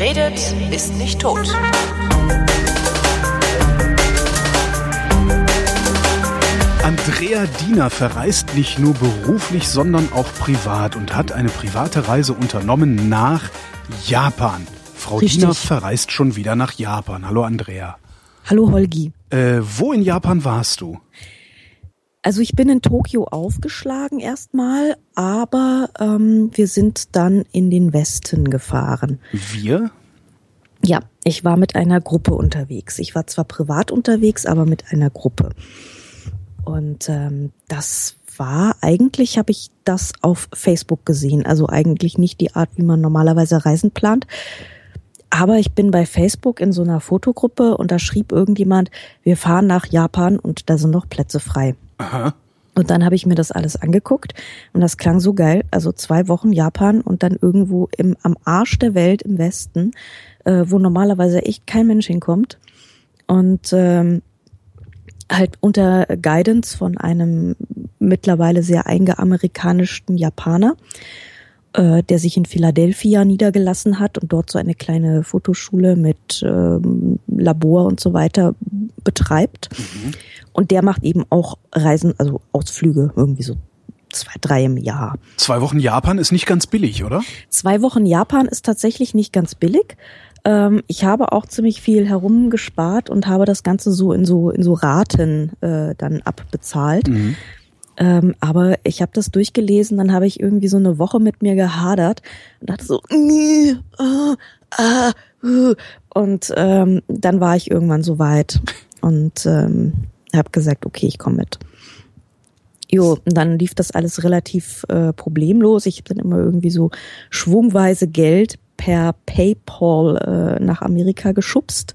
Wer redet, ist nicht tot. Andrea Diener verreist nicht nur beruflich, sondern auch privat und hat eine private Reise unternommen nach Japan. Frau Richtig. Diener verreist schon wieder nach Japan. Hallo Andrea. Hallo Holgi. Äh, wo in Japan warst du? Also ich bin in Tokio aufgeschlagen erstmal, aber ähm, wir sind dann in den Westen gefahren. Wir? Ja, ich war mit einer Gruppe unterwegs. Ich war zwar privat unterwegs, aber mit einer Gruppe. Und ähm, das war eigentlich, habe ich das auf Facebook gesehen. Also eigentlich nicht die Art, wie man normalerweise Reisen plant. Aber ich bin bei Facebook in so einer Fotogruppe und da schrieb irgendjemand, wir fahren nach Japan und da sind noch Plätze frei. Aha. Und dann habe ich mir das alles angeguckt und das klang so geil. Also zwei Wochen Japan und dann irgendwo im, am Arsch der Welt im Westen, äh, wo normalerweise echt kein Mensch hinkommt. Und ähm, halt unter Guidance von einem mittlerweile sehr eingeamerikanischten Japaner, äh, der sich in Philadelphia niedergelassen hat und dort so eine kleine Fotoschule mit ähm, Labor und so weiter betreibt. Und der macht eben auch Reisen, also Ausflüge, irgendwie so zwei, drei im Jahr. Zwei Wochen Japan ist nicht ganz billig, oder? Zwei Wochen Japan ist tatsächlich nicht ganz billig. Ähm, ich habe auch ziemlich viel herumgespart und habe das Ganze so in so in so Raten äh, dann abbezahlt. Ähm, aber ich habe das durchgelesen, dann habe ich irgendwie so eine Woche mit mir gehadert und dachte so, "Nee, ah, ah, uh." und ähm, dann war ich irgendwann so weit und ähm, habe gesagt, okay, ich komme mit. Jo, und dann lief das alles relativ äh, problemlos. Ich habe dann immer irgendwie so schwungweise Geld per PayPal äh, nach Amerika geschubst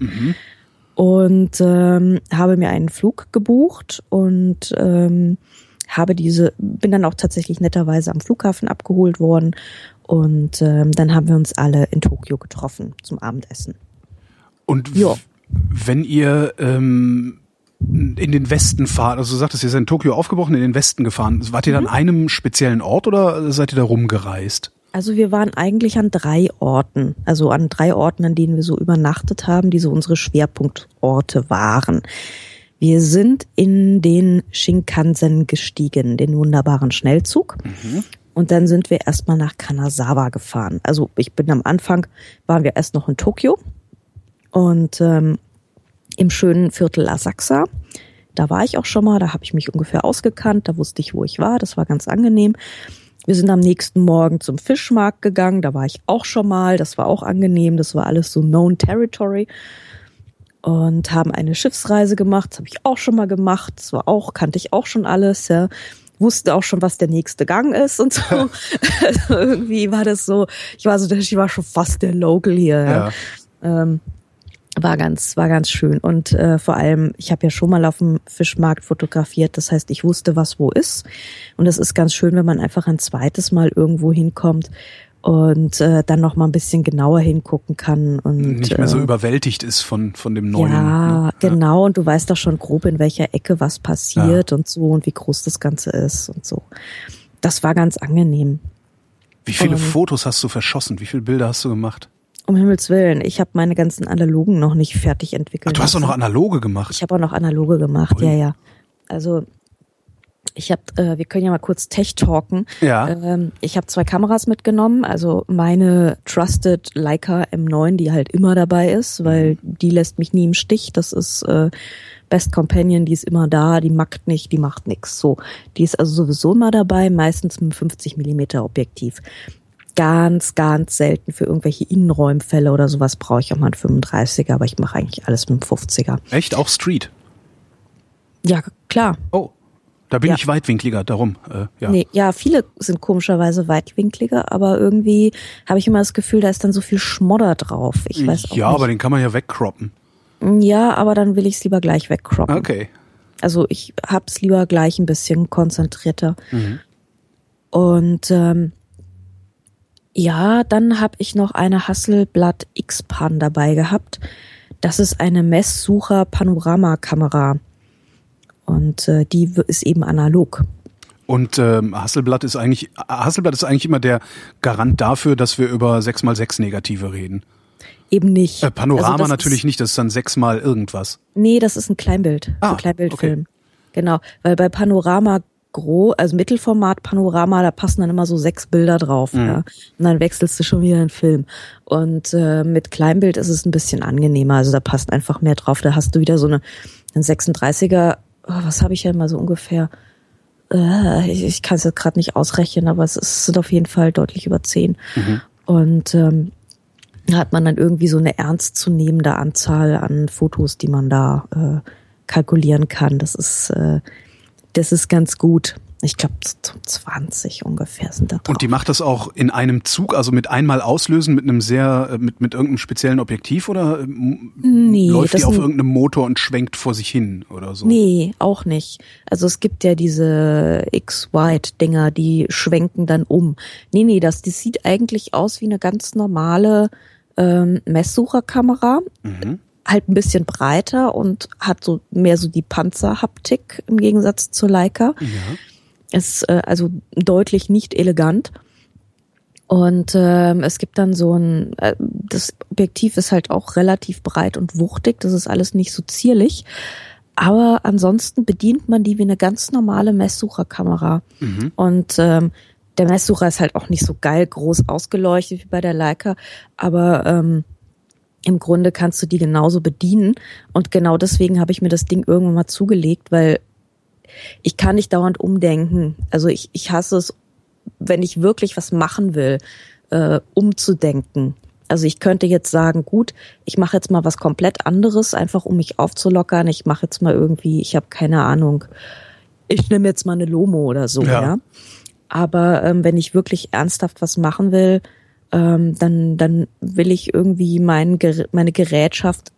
und ähm, habe mir einen Flug gebucht und ähm, habe diese, bin dann auch tatsächlich netterweise am Flughafen abgeholt worden und ähm, dann haben wir uns alle in Tokio getroffen zum Abendessen. Und Ja. wenn ihr ähm, in den Westen fahrt, also du sagtest, ihr seid in Tokio aufgebrochen, in den Westen gefahren. Wart ihr Mhm. dann an einem speziellen Ort oder seid ihr da rumgereist? Also wir waren eigentlich an drei Orten, also an drei Orten, an denen wir so übernachtet haben, die so unsere Schwerpunktorte waren. Wir sind in den Shinkansen gestiegen, den wunderbaren Schnellzug. Und dann sind wir erstmal nach Kanazawa gefahren. Also ich bin am Anfang, waren wir erst noch in Tokio und ähm, im schönen Viertel Asakusa. Da war ich auch schon mal, da habe ich mich ungefähr ausgekannt, da wusste ich, wo ich war, das war ganz angenehm. Wir sind am nächsten Morgen zum Fischmarkt gegangen, da war ich auch schon mal, das war auch angenehm, das war alles so known territory und haben eine Schiffsreise gemacht, das habe ich auch schon mal gemacht, das war auch, kannte ich auch schon alles, ja. Wusste auch schon, was der nächste Gang ist und so. also irgendwie war das so, ich war so, ich war schon fast der Local hier. Ja. Ähm, war ganz, war ganz schön. Und äh, vor allem, ich habe ja schon mal auf dem Fischmarkt fotografiert. Das heißt, ich wusste, was wo ist. Und es ist ganz schön, wenn man einfach ein zweites Mal irgendwo hinkommt und äh, dann noch mal ein bisschen genauer hingucken kann und Nicht mehr so äh, überwältigt ist von, von dem Neuen. ja, ne? genau. Und du weißt doch schon grob, in welcher Ecke was passiert und so und wie groß das Ganze ist und so. Das war ganz angenehm. Wie viele Ähm. Fotos hast du verschossen? Wie viele Bilder hast du gemacht? Um Himmels Willen, ich habe meine ganzen analogen noch nicht fertig Ach, entwickelt. du hast doch noch analoge gemacht. Ich habe auch noch analoge gemacht, Ui. ja, ja. Also ich habe, äh, wir können ja mal kurz Tech talken. Ja. Ähm, ich habe zwei Kameras mitgenommen, also meine Trusted Leica M9, die halt immer dabei ist, weil die lässt mich nie im Stich. Das ist äh, Best Companion, die ist immer da, die mackt nicht, die macht nix. So, die ist also sowieso immer dabei, meistens mit einem 50 Millimeter Objektiv. Ganz, ganz selten für irgendwelche Innenräumfälle oder sowas brauche ich auch mal einen 35er, aber ich mache eigentlich alles mit einem 50er. Echt? Auch Street? Ja, klar. Oh, da bin Ja. ich weitwinkliger, darum. Äh, ja. Nee, ja, viele sind komischerweise weitwinkliger, aber irgendwie habe ich immer das Gefühl, da ist dann so viel Schmodder drauf. Ich weiß auch ja, nicht. aber den kann man ja wegcroppen. ja, aber dann will ich es lieber gleich wegcroppen. Okay. Also ich hab's lieber gleich ein bisschen konzentrierter. Mhm. Und ähm, ja, dann habe ich noch eine Hasselblad X-Pan dabei gehabt. Das ist eine Messsucher-Panoramakamera. Und äh, die ist eben analog. Und ähm, Hasselblatt ist eigentlich Hasselblatt ist eigentlich immer der Garant dafür, dass wir über 6x6 Negative reden. Eben nicht. Äh, Panorama Also natürlich ist, nicht, das ist dann sechsmal irgendwas. Nee, das ist ein Kleinbild. Ah, ein Kleinbildfilm. Genau. Weil bei Panorama Gro, also Mittelformat Panorama, da passen dann immer so sechs Bilder drauf. Mhm. Ja. Und dann wechselst du schon wieder den Film. Und äh, mit Kleinbild ist es ein bisschen angenehmer. Also da passt einfach mehr drauf. Da hast du wieder so eine ein 36er, oh, was habe ich ja immer so ungefähr? Äh, ich ich kann es jetzt gerade nicht ausrechnen, aber es, es sind auf jeden Fall deutlich über zehn. Und ähm, da hat man dann irgendwie so eine ernstzunehmende Anzahl an Fotos, die man da äh, kalkulieren kann. Das ist, äh, das ist ganz gut. Ich glaube, 20 ungefähr sind da drauf. Und die macht das auch in einem Zug, also mit einmal auslösen, mit einem sehr, äh, mit, mit irgendeinem speziellen Objektiv oder ähm, Nee, läuft die auf irgendeinem Motor und schwenkt vor sich hin oder so? Nee, auch nicht. Also es gibt ja diese X-Wide-Dinger, die schwenken dann um. Nee, nee, das, das sieht eigentlich aus wie eine ganz normale ähm, Messsucherkamera. Mhm. Halt ein bisschen breiter und hat so mehr so die Panzerhaptik im Gegensatz zur Leica. Ja. Ist äh, also deutlich nicht elegant. Und ähm, es gibt dann so ein, äh, das Objektiv ist halt auch relativ breit und wuchtig, das ist alles nicht so zierlich. Aber ansonsten bedient man die wie eine ganz normale Messsucherkamera. Und ähm, der Messsucher ist halt auch nicht so geil groß ausgeleuchtet wie bei der Leica, aber ähm, im Grunde kannst du die genauso bedienen. Und genau deswegen habe ich mir das Ding irgendwann mal zugelegt, weil ich kann nicht dauernd umdenken. Also ich, ich hasse es, wenn ich wirklich was machen will, äh, umzudenken. Also ich könnte jetzt sagen, gut, ich mache jetzt mal was komplett anderes, einfach um mich aufzulockern. Ich mache jetzt mal irgendwie, ich habe keine Ahnung, ich nehme jetzt mal eine Lomo oder so, Ja. ja. Aber ähm, wenn ich wirklich ernsthaft was machen will, ähm, dann, dann will ich irgendwie mein, meine Gerätschaft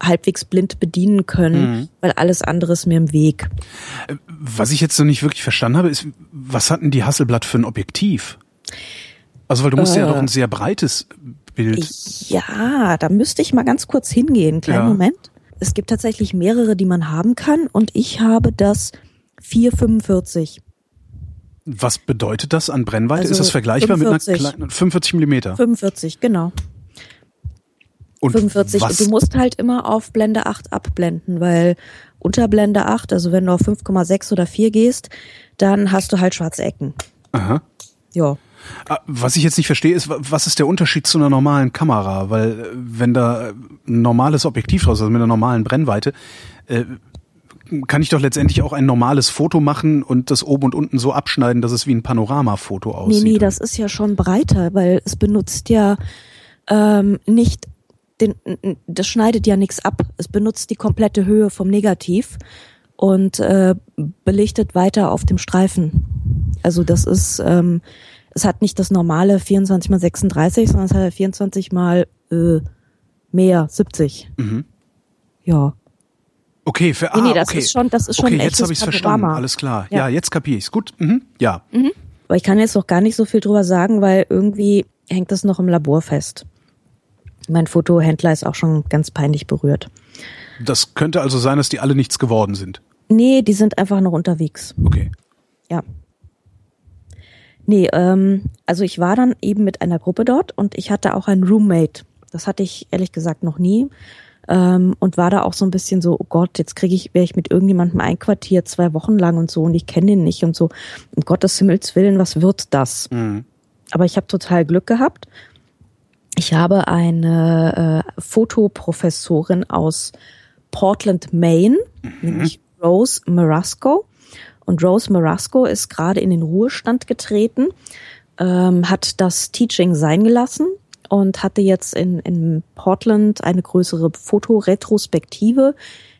halbwegs blind bedienen können, weil alles andere ist mir im Weg. Was ich jetzt noch nicht wirklich verstanden habe, ist, was hatten die Hasselblatt für ein Objektiv? Also, weil du musst ja Äh. doch ein sehr breites Bild. Ja, da müsste ich mal ganz kurz hingehen. Kleinen Ja. Moment. Es gibt tatsächlich mehrere, die man haben kann und ich habe das 445. Was bedeutet das an Brennweite? Also ist das vergleichbar mit 45. einer kleinen 45 Millimeter? 45, genau. Und 45. was? Du musst halt immer auf Blende 8 abblenden, weil unter Blende 8, also wenn du auf 5,6 oder 4 gehst, dann hast du halt schwarze Ecken. Aha. Ja. Ah, Was ich jetzt nicht verstehe, ist, wa- was ist der Unterschied zu einer normalen Kamera? Weil äh, wenn da äh, ein normales Objektiv draus ist, also mit einer normalen Brennweite, äh, kann ich doch letztendlich auch ein normales Foto machen und das oben und unten so abschneiden, dass es wie ein Panoramafoto Nee, aussieht. nee, das ist ja schon breiter, weil es benutzt ja ähm, nicht den, das schneidet ja nichts ab. Es benutzt die komplette Höhe vom Negativ und äh, belichtet weiter auf dem Streifen. Also das ist, ähm, es hat nicht das normale 24 mal 36, sondern es hat 24 mal äh, mehr, 70. Mhm. Ja. Okay, für, Nee, ah, nee, das okay. ist schon- das ist schon okay, jetzt habe ich es verstanden. Alles klar. Ja, Ja. jetzt kapiere ich's. Gut. Mhm. Ja. Aber ich kann jetzt noch gar nicht so viel drüber sagen, weil irgendwie hängt das noch im Labor fest. Mein Fotohändler ist auch schon ganz peinlich berührt. Das könnte also sein, dass die alle nichts geworden sind. Nee, die sind einfach noch unterwegs. Okay. Ja. Nee, ähm, also ich war dann eben mit einer Gruppe dort und ich hatte auch einen Roommate. Das hatte ich ehrlich gesagt noch nie. Ähm, und war da auch so ein bisschen so, oh Gott, jetzt kriege ich, wäre ich mit irgendjemandem einquartiert, zwei Wochen lang und so und ich kenne den nicht und so. Um Gottes Himmels Willen, was wird das? Mhm. Aber ich habe total Glück gehabt. Ich habe eine äh, Fotoprofessorin aus Portland, Maine, nämlich Rose Marasco. Und Rose Marasco ist gerade in den Ruhestand getreten, ähm, hat das Teaching sein gelassen und hatte jetzt in, in Portland eine größere Fotoretrospektive,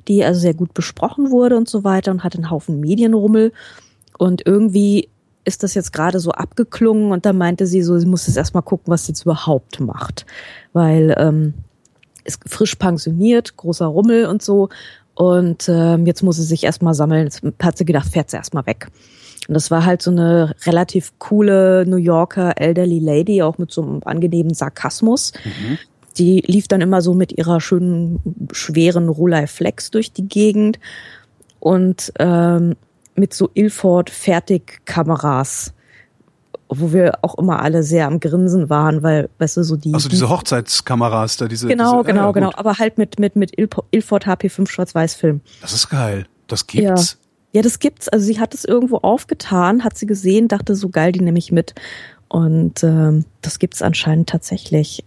die also sehr gut besprochen wurde und so weiter und hat einen Haufen Medienrummel. Und irgendwie ist das jetzt gerade so abgeklungen und da meinte sie so, sie muss jetzt erstmal gucken, was sie jetzt überhaupt macht. Weil ähm, ist frisch pensioniert, großer Rummel und so. Und ähm, jetzt muss sie sich erstmal sammeln. Jetzt hat sie gedacht, fährt sie erstmal weg. Und das war halt so eine relativ coole New Yorker Elderly Lady, auch mit so einem angenehmen Sarkasmus. Die lief dann immer so mit ihrer schönen, schweren Rolei Flex durch die Gegend und ähm, mit so Ilford Fertigkameras wo wir auch immer alle sehr am Grinsen waren, weil, weißt du, so die. Also diese Hochzeitskameras da, diese. Genau, diese, genau, ja, genau. Aber halt mit, mit, mit Ilford HP5 Schwarz-Weiß-Film. Das ist geil. Das gibt's. Ja, das gibt's. Also sie hat es irgendwo aufgetan, hat sie gesehen, dachte so geil, die nehme ich mit. Und ähm, das gibt's anscheinend tatsächlich.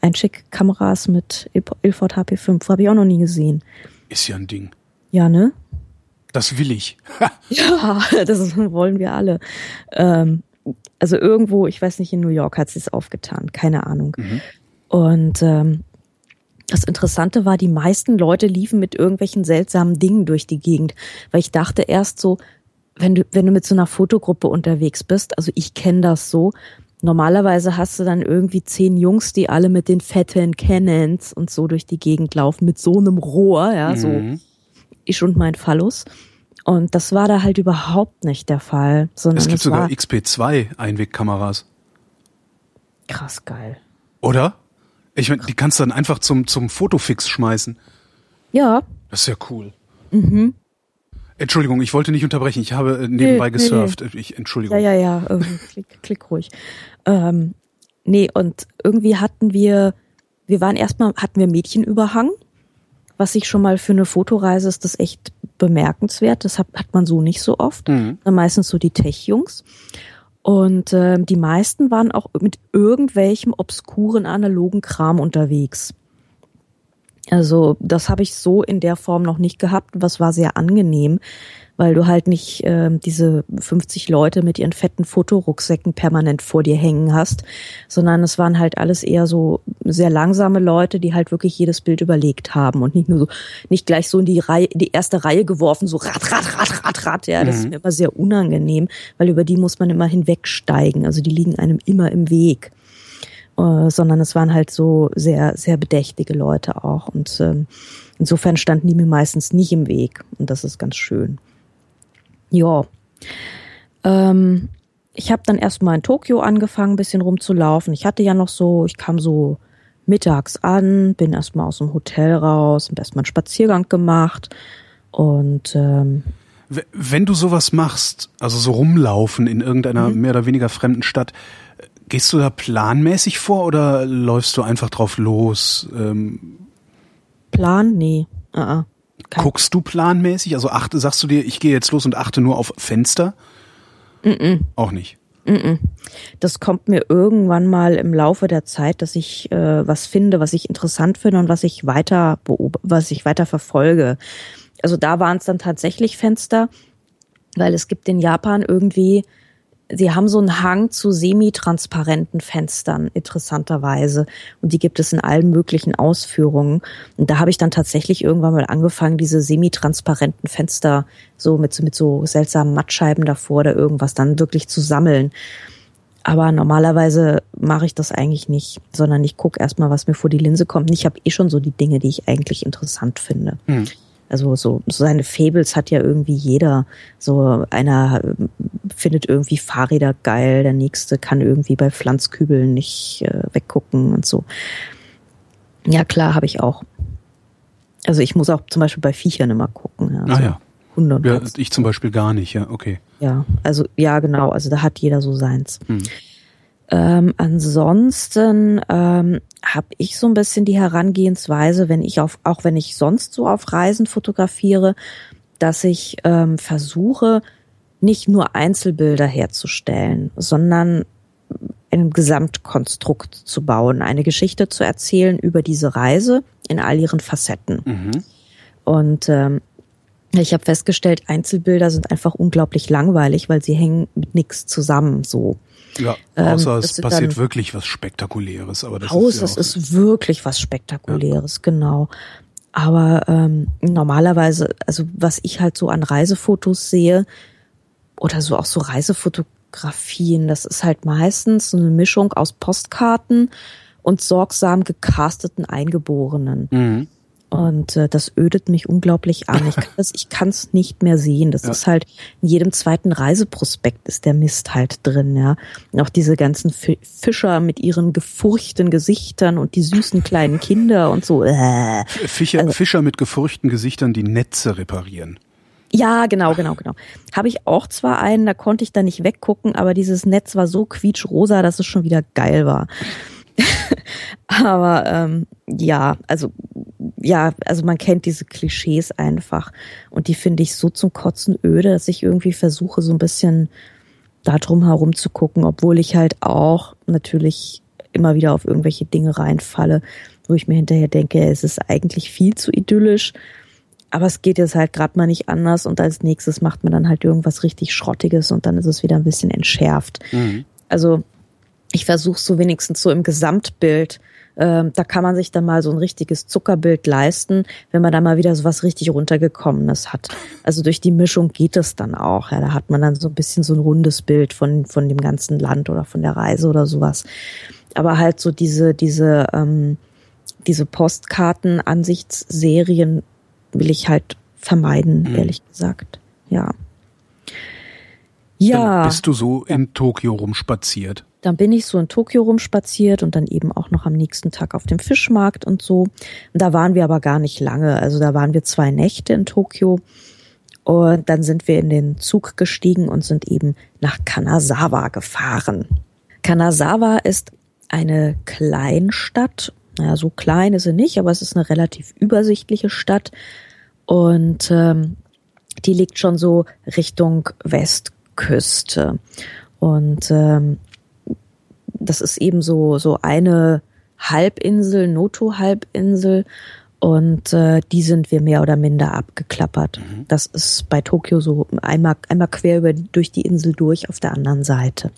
Ein schick Kameras mit Il- Ilford HP5 habe ich auch noch nie gesehen. Ist ja ein Ding. Ja, ne? Das will ich. Ja, das wollen wir alle. Ähm, also irgendwo, ich weiß nicht, in New York hat sie es aufgetan, keine Ahnung. Und ähm, das Interessante war, die meisten Leute liefen mit irgendwelchen seltsamen Dingen durch die Gegend, weil ich dachte erst so, wenn du wenn du mit so einer Fotogruppe unterwegs bist, also ich kenne das so. Normalerweise hast du dann irgendwie zehn Jungs, die alle mit den fetten Cannons und so durch die Gegend laufen, mit so einem Rohr, ja, so Mhm. Ich und mein Phallus. Und das war da halt überhaupt nicht der Fall, sondern Es gibt es sogar war XP2 Einwegkameras. krass geil. Oder? Ich meine, die kannst du dann einfach zum, zum Fotofix schmeißen. Ja, Das ist ja cool. Entschuldigung, ich wollte nicht unterbrechen. Ich habe äh, nebenbei Nee, nee, gesurft. Ich, Entschuldigung. ja, ja, ja. äh, klick, klick ruhig. Ähm, nee, und irgendwie hatten wir, wir waren erstmal, hatten wir Mädchenüberhang, was ich schon mal für eine Fotoreise ist das echt bemerkenswert. Das hat, hat man so nicht so oft. Mhm. Meistens so die Tech-Jungs. Und ähm, die meisten waren auch mit irgendwelchem obskuren analogen Kram unterwegs. Also das habe ich so in der Form noch nicht gehabt, was war sehr angenehm, weil du halt nicht ähm, diese 50 Leute mit ihren fetten Fotorucksäcken permanent vor dir hängen hast, sondern es waren halt alles eher so sehr langsame Leute, die halt wirklich jedes Bild überlegt haben und nicht nur so, nicht gleich so in die Reihe, in die erste Reihe geworfen, so rat, rat, rat, rat, rat, ja, das ist mir immer sehr unangenehm, weil über die muss man immer hinwegsteigen, also die liegen einem immer im Weg äh, sondern es waren halt so sehr, sehr bedächtige Leute auch. Und ähm, insofern standen die mir meistens nicht im Weg. Und das ist ganz schön. Ja. Ähm, ich habe dann erstmal in Tokio angefangen, ein bisschen rumzulaufen. Ich hatte ja noch so, ich kam so mittags an, bin erstmal aus dem Hotel raus, hab erstmal einen Spaziergang gemacht. Und ähm, Wenn du sowas machst, also so rumlaufen in irgendeiner Mhm. mehr oder weniger fremden Stadt, gehst du da planmäßig vor oder läufst du einfach drauf los? Ähm, Plan? Nee. Uh -uh. Guckst du planmäßig? Also achte, sagst du dir, ich gehe jetzt los und achte nur auf Fenster? Auch nicht. das kommt mir irgendwann mal im Laufe der Zeit, dass ich äh, was finde, was ich interessant finde und was ich weiter beob was ich weiter verfolge. Also da waren es dann tatsächlich Fenster, weil es gibt in Japan irgendwie, sie haben so einen Hang zu semi-transparenten Fenstern, interessanterweise. Und die gibt es in allen möglichen Ausführungen. Und da habe ich dann tatsächlich irgendwann mal angefangen, diese semi-transparenten Fenster so mit, so- mit so seltsamen Mattscheiben davor oder irgendwas dann wirklich zu sammeln. Aber normalerweise mache ich das eigentlich nicht, sondern ich gucke erstmal, was mir vor die Linse kommt. Und ich habe eh schon so die Dinge, die ich eigentlich interessant finde. Hm. Also so, so seine Fables hat ja irgendwie jeder. So einer äh, findet irgendwie Fahrräder geil, der nächste kann irgendwie bei Pflanzkübeln nicht äh, weggucken und so. Ja klar, habe ich auch. Also ich muss auch zum Beispiel bei Viechern immer gucken. Ja, Ah so ja. Hunde und ja. Ich zum Beispiel gar nicht, ja, okay. Ja, also ja, genau. Also da hat jeder so seins. Hm. Ähm, ansonsten ähm, habe ich so ein bisschen die Herangehensweise, wenn ich auf, auch wenn ich sonst so auf Reisen fotografiere, dass ich ähm, versuche, nicht nur Einzelbilder herzustellen, sondern ein Gesamtkonstrukt zu bauen, eine Geschichte zu erzählen über diese Reise in all ihren Facetten. Mhm. Und ähm, ich habe festgestellt, Einzelbilder sind einfach unglaublich langweilig, weil sie hängen mit nichts zusammen so. Ja, Ähm, außer das es passiert wirklich was Spektakuläres. Aber das Haus, ist ja auch, ist wirklich was Spektakuläres, genau. Aber ähm, normalerweise, also was ich halt so an Reisefotos sehe oder so auch so Reisefotografien, das ist halt meistens so eine Mischung aus Postkarten und sorgsam gecasteten Eingeborenen. Mhm. Und äh, das ödet mich unglaublich an. Ich kann ich es nicht mehr sehen. Das Ja. ist halt in jedem zweiten Reiseprospekt ist der Mist halt drin, ja. Und auch diese ganzen Fi- Fischer mit ihren gefurchten Gesichtern und die süßen kleinen Kinder und so. Äh. Fischer, Fischer mit gefurchten Gesichtern, die Netze reparieren. Ja, genau, genau, genau. Habe ich auch zwar einen, da konnte ich da nicht weggucken, aber dieses Netz war so quietschrosa, dass es schon wieder geil war. aber ähm, ja, also ja, also man kennt diese Klischees einfach und die finde ich so zum Kotzen öde, dass ich irgendwie versuche so ein bisschen da drum herum zu gucken, obwohl ich halt auch natürlich immer wieder auf irgendwelche Dinge reinfalle, wo ich mir hinterher denke, es ist eigentlich viel zu idyllisch, aber es geht jetzt halt gerade mal nicht anders und als nächstes macht man dann halt irgendwas richtig Schrottiges und dann ist es wieder ein bisschen entschärft. Mhm. Also ich versuche so wenigstens so im Gesamtbild ähm, da kann man sich dann mal so ein richtiges Zuckerbild leisten, wenn man da mal wieder so was richtig runtergekommenes hat. Also durch die Mischung geht es dann auch. Ja, da hat man dann so ein bisschen so ein rundes Bild von, von dem ganzen Land oder von der Reise oder sowas. Aber halt so diese, diese, ähm, diese Postkarten-Ansichtsserien will ich halt vermeiden, mhm. ehrlich gesagt. Ja. Ja. Dann bist du so in Tokio rumspaziert? Dann bin ich so in Tokio rumspaziert und dann eben auch noch am nächsten Tag auf dem Fischmarkt und so. Und da waren wir aber gar nicht lange. Also da waren wir zwei Nächte in Tokio. Und dann sind wir in den Zug gestiegen und sind eben nach Kanazawa gefahren. Kanazawa ist eine Kleinstadt. Naja, so klein ist sie nicht, aber es ist eine relativ übersichtliche Stadt. Und ähm, die liegt schon so Richtung Westküste. Und ähm, das ist eben so, so eine Halbinsel, Noto-Halbinsel. Und äh, die sind wir mehr oder minder abgeklappert. Mhm. Das ist bei Tokio so einmal, einmal quer über, durch die Insel durch auf der anderen Seite.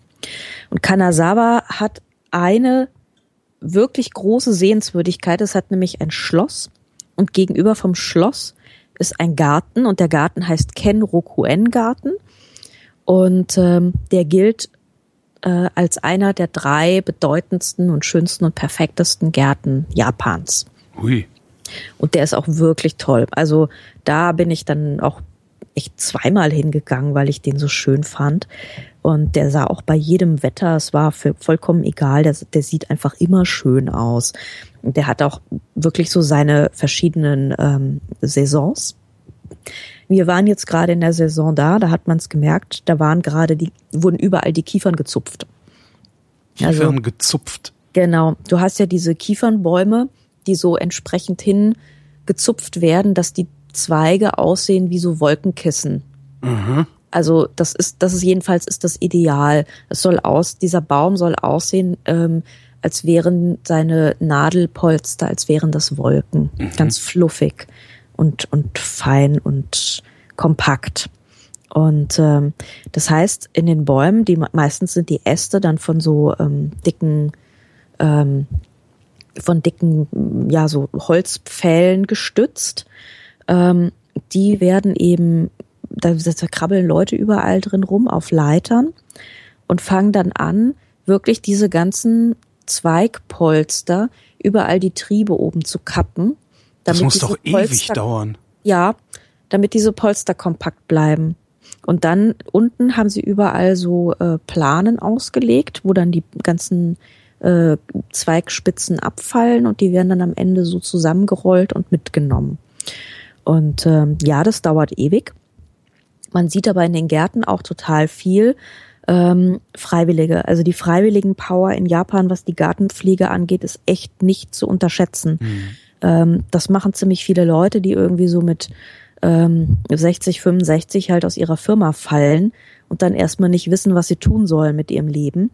Und Kanazawa hat eine wirklich große Sehenswürdigkeit. Es hat nämlich ein Schloss und gegenüber vom Schloss ist ein Garten und der Garten heißt Ken Rokuen Garten und ähm, der gilt äh, als einer der drei bedeutendsten und schönsten und perfektesten Gärten Japans. Hui. Und der ist auch wirklich toll. Also da bin ich dann auch echt zweimal hingegangen, weil ich den so schön fand. Und der sah auch bei jedem Wetter, es war für vollkommen egal, der, der sieht einfach immer schön aus. Und der hat auch wirklich so seine verschiedenen ähm, Saisons. Wir waren jetzt gerade in der Saison da, da hat man es gemerkt, da waren gerade die, wurden überall die Kiefern gezupft. Kiefern also, gezupft. Genau. Du hast ja diese Kiefernbäume, die so entsprechend hin gezupft werden, dass die Zweige aussehen wie so Wolkenkissen. Mhm. Also das ist, das ist jedenfalls ist das Ideal. Es soll aus, dieser Baum soll aussehen, ähm, als wären seine Nadelpolster, als wären das Wolken. Mhm. Ganz fluffig und, und fein und kompakt. Und ähm, das heißt, in den Bäumen, die meistens sind die Äste dann von so ähm, dicken, ähm, von dicken, ja, so Holzpfählen gestützt. Ähm, die werden eben, da, da krabbeln Leute überall drin rum auf Leitern und fangen dann an, wirklich diese ganzen Zweigpolster überall die Triebe oben zu kappen das muss doch ewig dauern. Ja, damit diese Polster kompakt bleiben. Und dann unten haben sie überall so äh, Planen ausgelegt, wo dann die ganzen äh, Zweigspitzen abfallen und die werden dann am Ende so zusammengerollt und mitgenommen. Und ähm, ja, das dauert ewig. Man sieht aber in den Gärten auch total viel ähm, Freiwillige. Also die freiwilligen Power in Japan, was die Gartenpflege angeht, ist echt nicht zu unterschätzen. Mhm. Ähm, das machen ziemlich viele Leute, die irgendwie so mit ähm, 60, 65 halt aus ihrer Firma fallen und dann erstmal nicht wissen, was sie tun sollen mit ihrem Leben.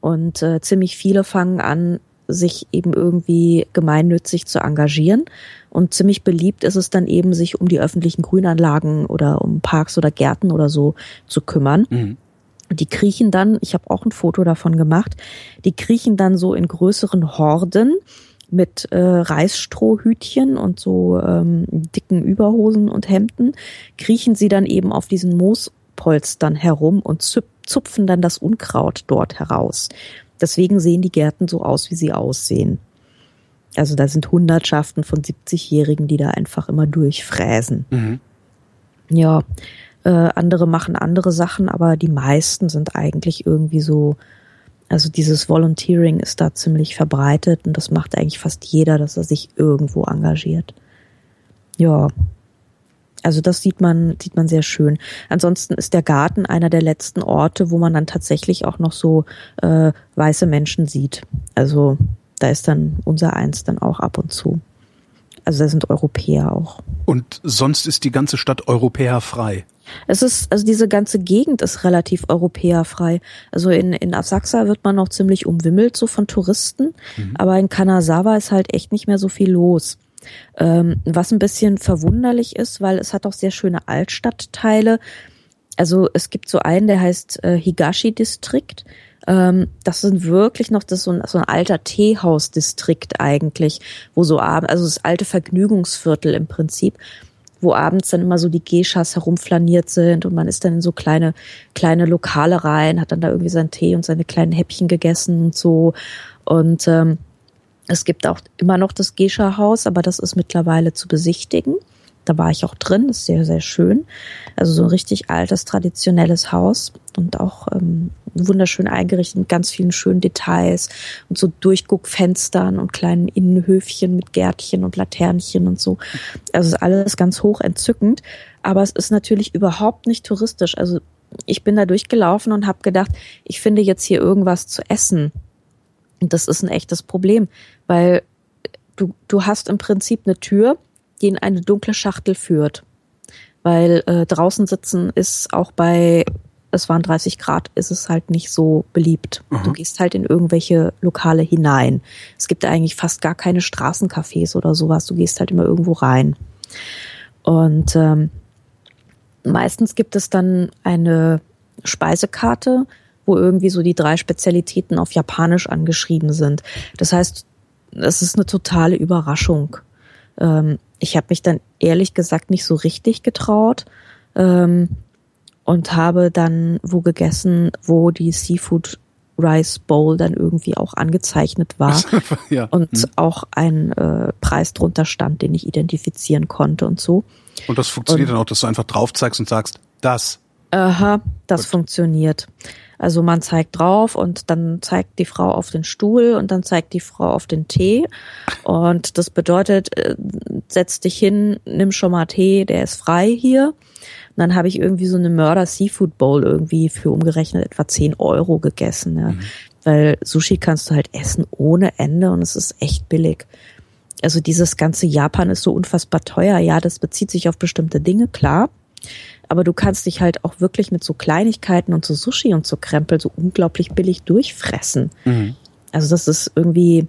Und äh, ziemlich viele fangen an, sich eben irgendwie gemeinnützig zu engagieren. Und ziemlich beliebt ist es dann eben, sich um die öffentlichen Grünanlagen oder um Parks oder Gärten oder so zu kümmern. Mhm. Die kriechen dann, ich habe auch ein Foto davon gemacht, die kriechen dann so in größeren Horden mit äh, Reisstrohhütchen und so ähm, dicken Überhosen und Hemden, kriechen sie dann eben auf diesen Moospolstern herum und zupfen dann das Unkraut dort heraus. Deswegen sehen die Gärten so aus, wie sie aussehen. Also da sind Hundertschaften von 70-Jährigen, die da einfach immer durchfräsen. Mhm. Ja, äh, andere machen andere Sachen, aber die meisten sind eigentlich irgendwie so also dieses Volunteering ist da ziemlich verbreitet und das macht eigentlich fast jeder, dass er sich irgendwo engagiert. Ja. Also das sieht man, sieht man sehr schön. Ansonsten ist der Garten einer der letzten Orte, wo man dann tatsächlich auch noch so äh, weiße Menschen sieht. Also da ist dann unser Eins dann auch ab und zu. Also da sind Europäer auch. Und sonst ist die ganze Stadt europäerfrei. Es ist, also diese ganze Gegend ist relativ europäerfrei. Also in, in Asakusa wird man noch ziemlich umwimmelt so von Touristen, mhm. aber in Kanazawa ist halt echt nicht mehr so viel los. Ähm, was ein bisschen verwunderlich ist, weil es hat auch sehr schöne Altstadtteile. Also es gibt so einen, der heißt äh, Higashi Distrikt. Ähm, das sind wirklich noch das so ein, so ein alter Teehausdistrikt eigentlich, wo so abends, also das alte Vergnügungsviertel im Prinzip wo abends dann immer so die Geschas herumflaniert sind und man ist dann in so kleine, kleine Lokale rein, hat dann da irgendwie seinen Tee und seine kleinen Häppchen gegessen und so. Und ähm, es gibt auch immer noch das Gescha-Haus, aber das ist mittlerweile zu besichtigen. Da war ich auch drin, ist sehr, sehr schön. Also so ein richtig altes, traditionelles Haus und auch ähm, wunderschön eingerichtet mit ganz vielen schönen Details und so Durchguckfenstern und kleinen Innenhöfchen mit Gärtchen und Laternchen und so. Also ist alles ganz hoch entzückend, aber es ist natürlich überhaupt nicht touristisch. Also ich bin da durchgelaufen und habe gedacht, ich finde jetzt hier irgendwas zu essen. Und das ist ein echtes Problem, weil du, du hast im Prinzip eine Tür, die in eine dunkle Schachtel führt. Weil äh, draußen sitzen ist auch bei, es waren 30 Grad, ist es halt nicht so beliebt. Mhm. Du gehst halt in irgendwelche Lokale hinein. Es gibt eigentlich fast gar keine Straßencafés oder sowas. Du gehst halt immer irgendwo rein. Und ähm, meistens gibt es dann eine Speisekarte, wo irgendwie so die drei Spezialitäten auf Japanisch angeschrieben sind. Das heißt, es ist eine totale Überraschung. Ähm, ich habe mich dann ehrlich gesagt nicht so richtig getraut ähm, und habe dann wo gegessen, wo die Seafood Rice Bowl dann irgendwie auch angezeichnet war ja. und hm. auch ein äh, Preis drunter stand, den ich identifizieren konnte und so. Und das funktioniert und, dann auch, dass du einfach drauf zeigst und sagst, das. Aha, das Gut. funktioniert. Also man zeigt drauf und dann zeigt die Frau auf den Stuhl und dann zeigt die Frau auf den Tee. Und das bedeutet, äh, setz dich hin, nimm schon mal Tee, der ist frei hier. Und dann habe ich irgendwie so eine Mörder Seafood Bowl irgendwie für umgerechnet etwa 10 Euro gegessen. Ja. Mhm. Weil Sushi kannst du halt essen ohne Ende und es ist echt billig. Also dieses ganze Japan ist so unfassbar teuer. Ja, das bezieht sich auf bestimmte Dinge, klar aber du kannst dich halt auch wirklich mit so Kleinigkeiten und so Sushi und so Krempel so unglaublich billig durchfressen. Mhm. Also das ist irgendwie,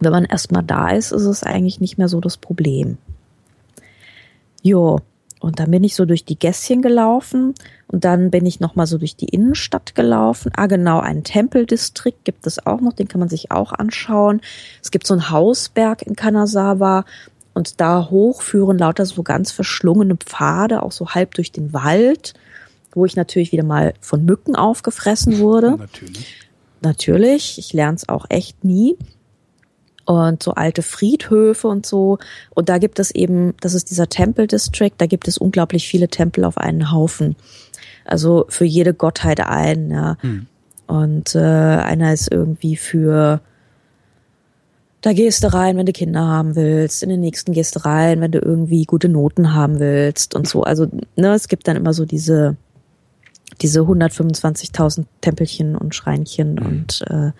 wenn man erstmal da ist, ist es eigentlich nicht mehr so das Problem. Jo, und dann bin ich so durch die Gässchen gelaufen und dann bin ich nochmal so durch die Innenstadt gelaufen. Ah, genau, einen Tempeldistrikt gibt es auch noch, den kann man sich auch anschauen. Es gibt so einen Hausberg in Kanazawa und da hoch führen lauter so ganz verschlungene Pfade, auch so halb durch den Wald, wo ich natürlich wieder mal von Mücken aufgefressen wurde. Natürlich. Natürlich. Ich lerne es auch echt nie. Und so alte Friedhöfe und so. Und da gibt es eben, das ist dieser Tempeldistrikt, da gibt es unglaublich viele Tempel auf einen Haufen. Also für jede Gottheit ein, ja. Hm. Und äh, einer ist irgendwie für da gehst du rein, wenn du Kinder haben willst. In den nächsten gehst du rein, wenn du irgendwie gute Noten haben willst und so. Also, ne, es gibt dann immer so diese, diese 125.000 Tempelchen und Schreinchen mhm. und äh,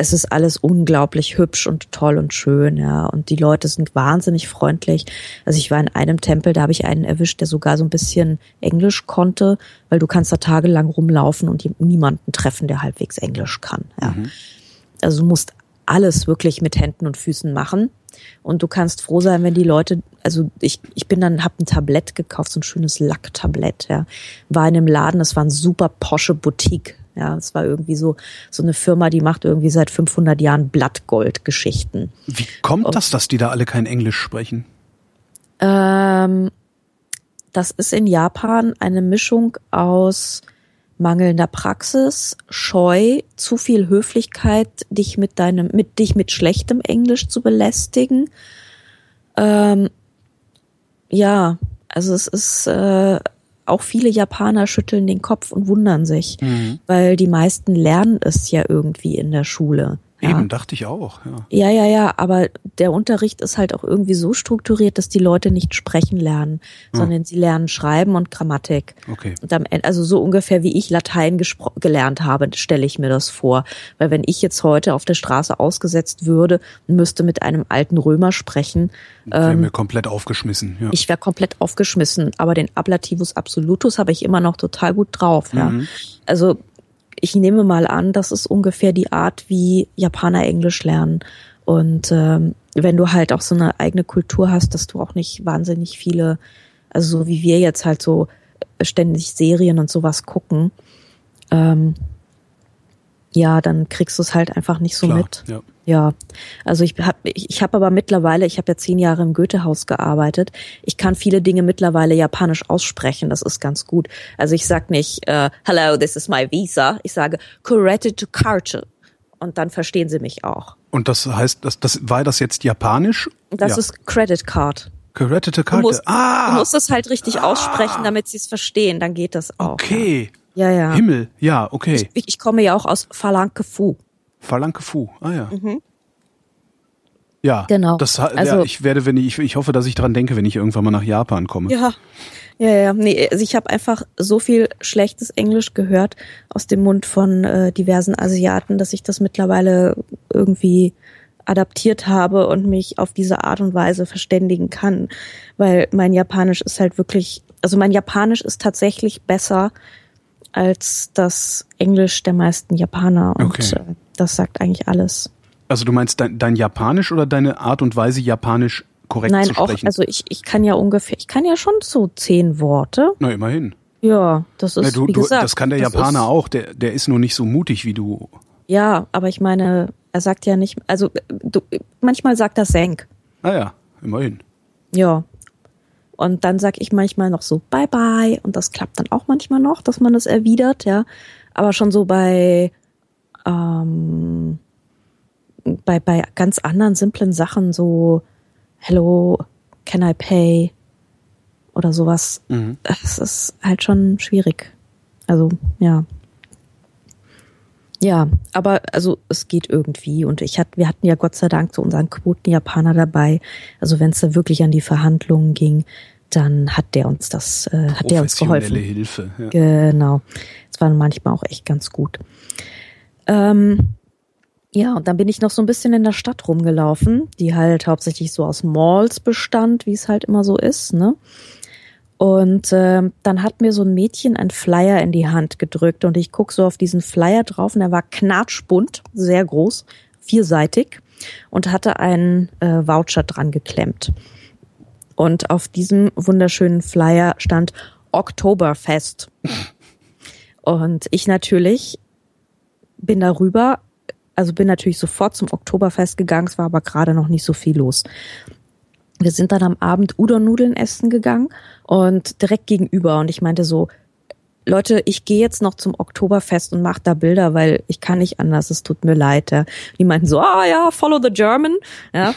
es ist alles unglaublich hübsch und toll und schön, ja. Und die Leute sind wahnsinnig freundlich. Also ich war in einem Tempel, da habe ich einen erwischt, der sogar so ein bisschen Englisch konnte, weil du kannst da tagelang rumlaufen und niemanden treffen, der halbwegs Englisch kann. Ja. Mhm. Also du musst alles wirklich mit Händen und Füßen machen. Und du kannst froh sein, wenn die Leute, also ich, ich bin dann, hab ein Tablett gekauft, so ein schönes Lacktablett, ja. War in einem Laden, das war ein super Posche Boutique, ja. Es war irgendwie so, so eine Firma, die macht irgendwie seit 500 Jahren Blattgold-Geschichten. Wie kommt Und, das, dass die da alle kein Englisch sprechen? Ähm, das ist in Japan eine Mischung aus mangelnder Praxis, Scheu, zu viel Höflichkeit, dich mit deinem, mit dich mit schlechtem Englisch zu belästigen. Ähm, ja, also es ist äh, auch viele Japaner schütteln den Kopf und wundern sich, mhm. weil die meisten lernen es ja irgendwie in der Schule. Ja. Eben, dachte ich auch. Ja. Ja, ja, ja, aber der Unterricht ist halt auch irgendwie so strukturiert, dass die Leute nicht sprechen lernen, sondern sie lernen Schreiben und Grammatik. Okay. Und am Ende, also so ungefähr wie ich Latein gelernt habe, stelle ich mir das vor. Weil wenn ich jetzt heute auf der Straße ausgesetzt würde und müsste mit einem alten Römer sprechen, Wäre mir komplett aufgeschmissen. Ja. Ähm, ich wäre komplett aufgeschmissen. Aber den Ablativus absolutus habe ich immer noch total gut drauf. Ja. Also ich nehme mal an, das ist ungefähr die Art, wie Japaner Englisch lernen. Und ähm, wenn du halt auch so eine eigene Kultur hast, dass du auch nicht wahnsinnig viele, also so wie wir jetzt halt so ständig Serien und sowas gucken, ähm, ja, dann kriegst du es halt einfach nicht so Klar, mit. ja. Ja, also ich habe ich, ich hab aber mittlerweile, ich habe ja zehn Jahre im Goethehaus gearbeitet. Ich kann viele Dinge mittlerweile japanisch aussprechen. Das ist ganz gut. Also ich sag nicht äh, Hello, this is my visa. Ich sage Kurete to Karte und dann verstehen sie mich auch. Und das heißt, das, das war das jetzt japanisch? Das ja. ist Credit Card. gerettete Du Karte. musst, ah, du musst es halt richtig aussprechen, damit sie es verstehen. Dann geht das auch. okay. Ja, ja. Himmel, ja, okay. Ich, ich komme ja auch aus Falanke Fu. Falanke Fu, ah ja. Ja, Mhm. Genau. Das, ja, Also- ich werde, wenn ich, ich hoffe, dass ich dran denke, wenn ich irgendwann mal nach Japan komme. Ja. Ja, ja, nee, also ich habe einfach so viel schlechtes Englisch gehört aus dem Mund von äh, diversen Asiaten, dass ich das mittlerweile irgendwie adaptiert habe und mich auf diese Art und Weise verständigen kann, weil mein Japanisch ist halt wirklich, also mein Japanisch ist tatsächlich besser als das Englisch der meisten Japaner und Okay. äh, das sagt eigentlich alles. Also du meinst dein, dein Japanisch oder deine Art und Weise, Japanisch korrekt Nein, zu auch, sprechen? also ich, ich kann ja ungefähr, ich kann ja schon so zehn Worte. Na, immerhin. Ja, das ist Na, du, wie du, gesagt, das kann der das Japaner ist, auch, der, der ist nur nicht so mutig wie du. Ja, aber ich meine, er sagt ja nicht, also du, manchmal sagt er Senk. Ah ja, immerhin. Ja. Und dann sag ich manchmal noch so Bye bye und das klappt dann auch manchmal noch, dass man das erwidert, ja. Aber schon so bei ähm, bei bei ganz anderen simplen Sachen so Hello, can I pay oder sowas. Mhm. Das ist halt schon schwierig. Also ja. Ja, aber also es geht irgendwie und ich hatte, wir hatten ja Gott sei Dank so unseren Quoten-Japaner dabei. Also wenn es da wirklich an die Verhandlungen ging, dann hat der uns das, äh, hat der uns geholfen. Hilfe. Ja. Genau. Es war manchmal auch echt ganz gut. Ähm, ja, und dann bin ich noch so ein bisschen in der Stadt rumgelaufen, die halt hauptsächlich so aus Malls bestand, wie es halt immer so ist, ne? Und ähm, dann hat mir so ein Mädchen ein Flyer in die Hand gedrückt und ich guck so auf diesen Flyer drauf und er war knatschbunt, sehr groß, vierseitig und hatte einen äh, Voucher dran geklemmt. Und auf diesem wunderschönen Flyer stand Oktoberfest. Und ich natürlich bin darüber, also bin natürlich sofort zum Oktoberfest gegangen, es war aber gerade noch nicht so viel los. Wir sind dann am Abend Udon-Nudeln essen gegangen und direkt gegenüber und ich meinte so, Leute, ich gehe jetzt noch zum Oktoberfest und mache da Bilder, weil ich kann nicht anders, es tut mir leid. Ja. Die meinten so, ah ja, follow the German. Ja.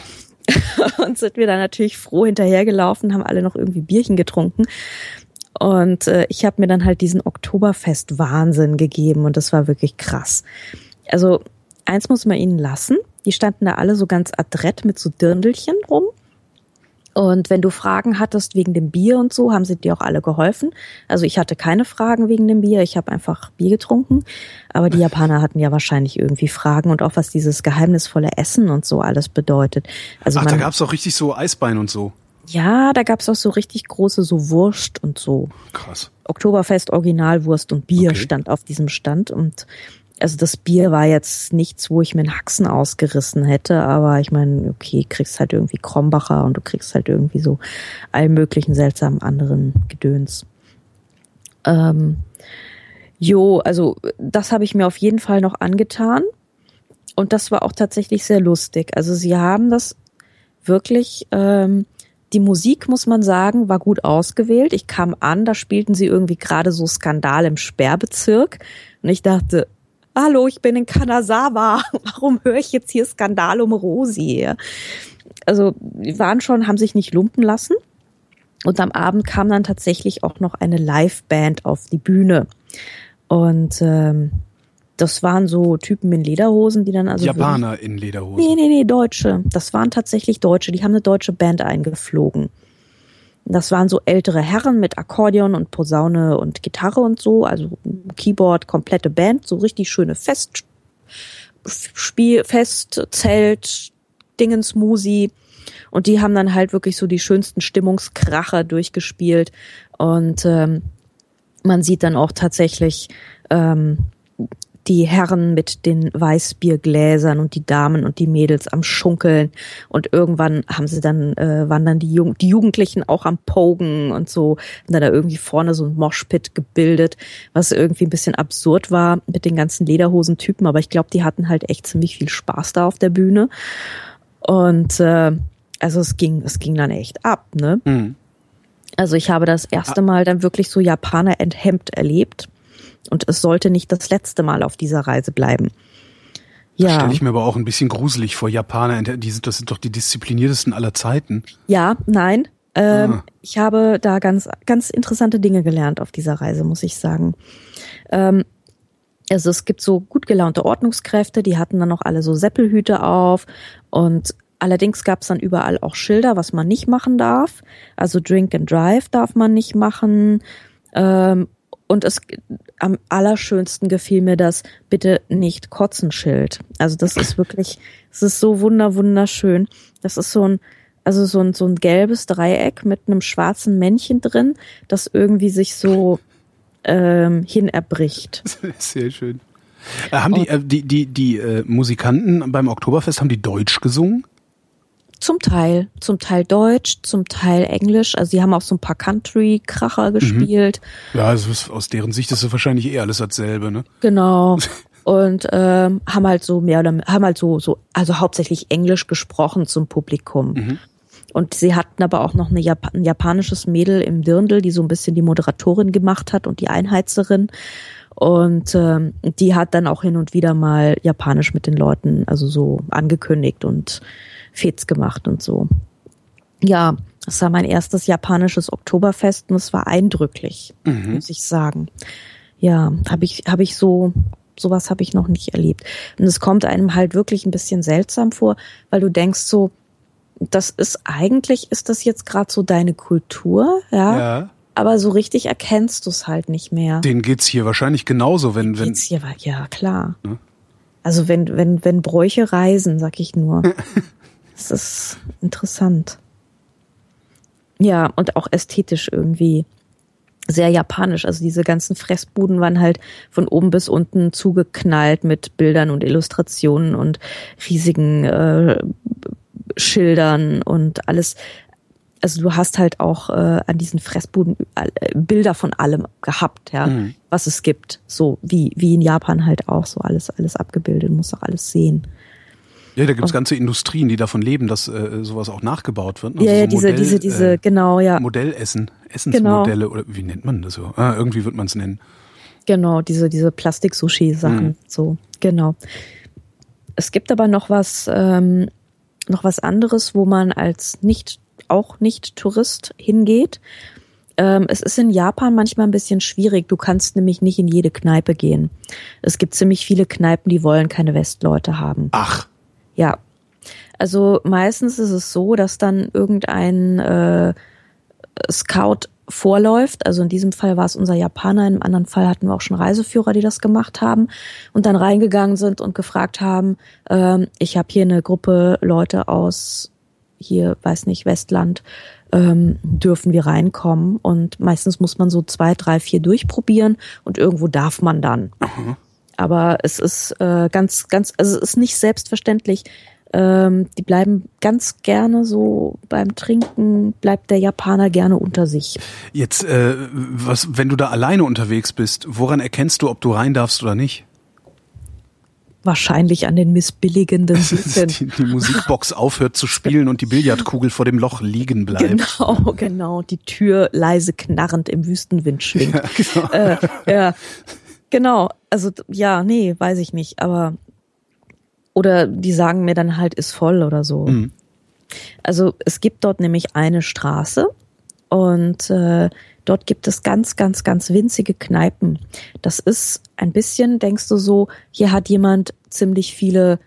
und sind wir dann natürlich froh hinterhergelaufen, haben alle noch irgendwie Bierchen getrunken. Und äh, ich habe mir dann halt diesen Oktoberfest-Wahnsinn gegeben und das war wirklich krass. Also eins muss man ihnen lassen, die standen da alle so ganz adrett mit so Dirndelchen rum. Und wenn du Fragen hattest wegen dem Bier und so, haben sie dir auch alle geholfen. Also ich hatte keine Fragen wegen dem Bier, ich habe einfach Bier getrunken. Aber die Japaner hatten ja wahrscheinlich irgendwie Fragen und auch was dieses geheimnisvolle Essen und so alles bedeutet. Also Ach, da gab's auch richtig so Eisbein und so. ja, da gab's auch so richtig große so Wurst und so. Krass. Oktoberfest Originalwurst und Bier Okay. stand auf diesem Stand und also das Bier war jetzt nichts, wo ich mir einen Haxen ausgerissen hätte, aber ich meine, okay, kriegst halt irgendwie Krombacher und du kriegst halt irgendwie so allen möglichen seltsamen anderen Gedöns. Ähm, jo, also das habe ich mir auf jeden Fall noch angetan und das war auch tatsächlich sehr lustig. Also sie haben das wirklich, ähm, die Musik, muss man sagen, war gut ausgewählt. Ich kam an, da spielten sie irgendwie gerade so Skandal im Sperrbezirk. Und ich dachte, hallo, ich bin in Kanazawa. Warum höre ich jetzt hier Skandal um Rosi? Also, die waren schon, haben sich nicht lumpen lassen. Und am Abend kam dann tatsächlich auch noch eine Liveband auf die Bühne. Und ähm, das waren so Typen in Lederhosen, die dann also. Japaner in Lederhosen. Nee, nee, nee, Deutsche. Das waren tatsächlich Deutsche. Die haben eine deutsche Band eingeflogen. Das waren so ältere Herren mit Akkordeon und Posaune und Gitarre und so, also Keyboard, komplette Band, so richtig schöne Fest, Spiel, Fest, Zelt, Dingensmusi. Und die haben dann halt wirklich so die schönsten Stimmungskracher durchgespielt. Und ähm, man sieht dann auch tatsächlich ähm, die Herren mit den Weißbiergläsern und die Damen und die Mädels am Schunkeln. Und irgendwann haben sie dann äh, waren dann die, Jugend die Jugendlichen auch am Pogen und so und dann da irgendwie vorne so ein Moshpit gebildet, was irgendwie ein bisschen absurd war mit den ganzen Lederhosen-Typen, aber ich glaube, die hatten halt echt ziemlich viel Spaß da auf der Bühne. Und äh, also es ging es ging dann echt ab, ne? Mhm. Also ich habe das erste Mal dann wirklich so Japaner enthemmt erlebt und es sollte nicht das letzte Mal auf dieser Reise bleiben. Ja. Das stelle ich mir aber auch ein bisschen gruselig vor. Japaner, die sind, das sind doch die diszipliniertesten aller Zeiten. Ja, nein. Ähm, ah. Ich habe da ganz, ganz interessante Dinge gelernt auf dieser Reise, muss ich sagen. Ähm, also es gibt so gut gelaunte Ordnungskräfte, die hatten dann noch alle so Seppelhüte auf und allerdings gab es dann überall auch Schilder, was man nicht machen darf. Also Drink and Drive darf man nicht machen. Ähm, und es am allerschönsten gefiel mir das bitte nicht kotzen Schild. Also das ist wirklich, es ist so wunder wunderschön. Das ist so ein also so ein so ein gelbes Dreieck mit einem schwarzen Männchen drin, das irgendwie sich so ähm, hin erbricht. Sehr schön. Äh, haben die, äh, die, die, die äh, Musikanten beim Oktoberfest, haben die Deutsch gesungen? Zum Teil, zum Teil Deutsch, zum Teil Englisch. Also die haben auch so ein paar Country-Kracher mhm. gespielt. Ja, also aus deren Sicht ist es wahrscheinlich eh alles dasselbe, ne? Genau. Und ähm, haben halt so mehr oder haben halt so so also hauptsächlich Englisch gesprochen zum Publikum. Mhm. Und sie hatten aber auch noch eine Jap ein japanisches Mädel im Dirndl, die so ein bisschen die Moderatorin gemacht hat und die Einheizerin. Und ähm, die hat dann auch hin und wieder mal Japanisch mit den Leuten, also so angekündigt und Fets gemacht und so. Ja, das war mein erstes japanisches Oktoberfest und es war eindrücklich, mhm. muss ich sagen. Ja, habe ich habe ich so sowas habe ich noch nicht erlebt. Und es kommt einem halt wirklich ein bisschen seltsam vor, weil du denkst so, das ist eigentlich ist das jetzt gerade so deine Kultur, ja? ja. Aber so richtig erkennst du es halt nicht mehr. Den geht's hier wahrscheinlich genauso, wenn wenn geht's hier ja klar. Ne? Also wenn wenn wenn Bräuche reisen, sag ich nur. Das ist interessant. Ja, und auch ästhetisch irgendwie sehr japanisch. Also diese ganzen Fressbuden waren halt von oben bis unten zugeknallt mit Bildern und Illustrationen und riesigen äh, Schildern und alles. Also du hast halt auch äh, an diesen Fressbuden äh, Bilder von allem gehabt, ja, mhm. was es gibt. So wie wie in Japan halt auch so alles alles abgebildet, muss auch alles sehen. Ja, da gibt's ganze Industrien, die davon leben, dass äh, sowas auch nachgebaut wird. Also ja, ja, so diese, Modell, diese, diese, äh, genau, ja. Modellessen, Essensmodelle genau. oder wie nennt man das so? Ah, irgendwie wird man es nennen. Genau, diese, diese Plastik-Sushi-Sachen, mhm. so, genau. Es gibt aber noch was, ähm, noch was anderes, wo man als nicht, auch nicht Tourist hingeht. Ähm, es ist in Japan manchmal ein bisschen schwierig. Du kannst nämlich nicht in jede Kneipe gehen. Es gibt ziemlich viele Kneipen, die wollen keine Westleute haben. Ach. Ja. Also meistens ist es so, dass dann irgendein äh, Scout vorläuft. Also in diesem Fall war es unser Japaner, im anderen Fall hatten wir auch schon Reiseführer, die das gemacht haben und dann reingegangen sind und gefragt haben, ähm, ich habe hier eine Gruppe Leute aus hier, weiß nicht, Westland, ähm, dürfen wir reinkommen. Und meistens muss man so zwei, drei, vier durchprobieren und irgendwo darf man dann. Mhm. Aber es ist äh, ganz, ganz, also es ist nicht selbstverständlich. Ähm, die bleiben ganz gerne so beim Trinken, bleibt der Japaner gerne unter sich. Jetzt, äh, was, wenn du da alleine unterwegs bist, woran erkennst du, ob du rein darfst oder nicht? Wahrscheinlich an den missbilligenden die, die Musikbox aufhört zu spielen und die Billardkugel vor dem Loch liegen bleibt. Genau, genau. Die Tür leise knarrend im Wüstenwind schwingt. Ja, genau. Äh, ja. Genau, also ja, nee, weiß ich nicht, aber oder die sagen mir dann halt, ist voll oder so. Mhm. Also es gibt dort nämlich eine Straße und äh, Dort gibt es ganz, ganz, ganz winzige Kneipen. Das ist ein bisschen, denkst du so, hier hat jemand ziemlich viele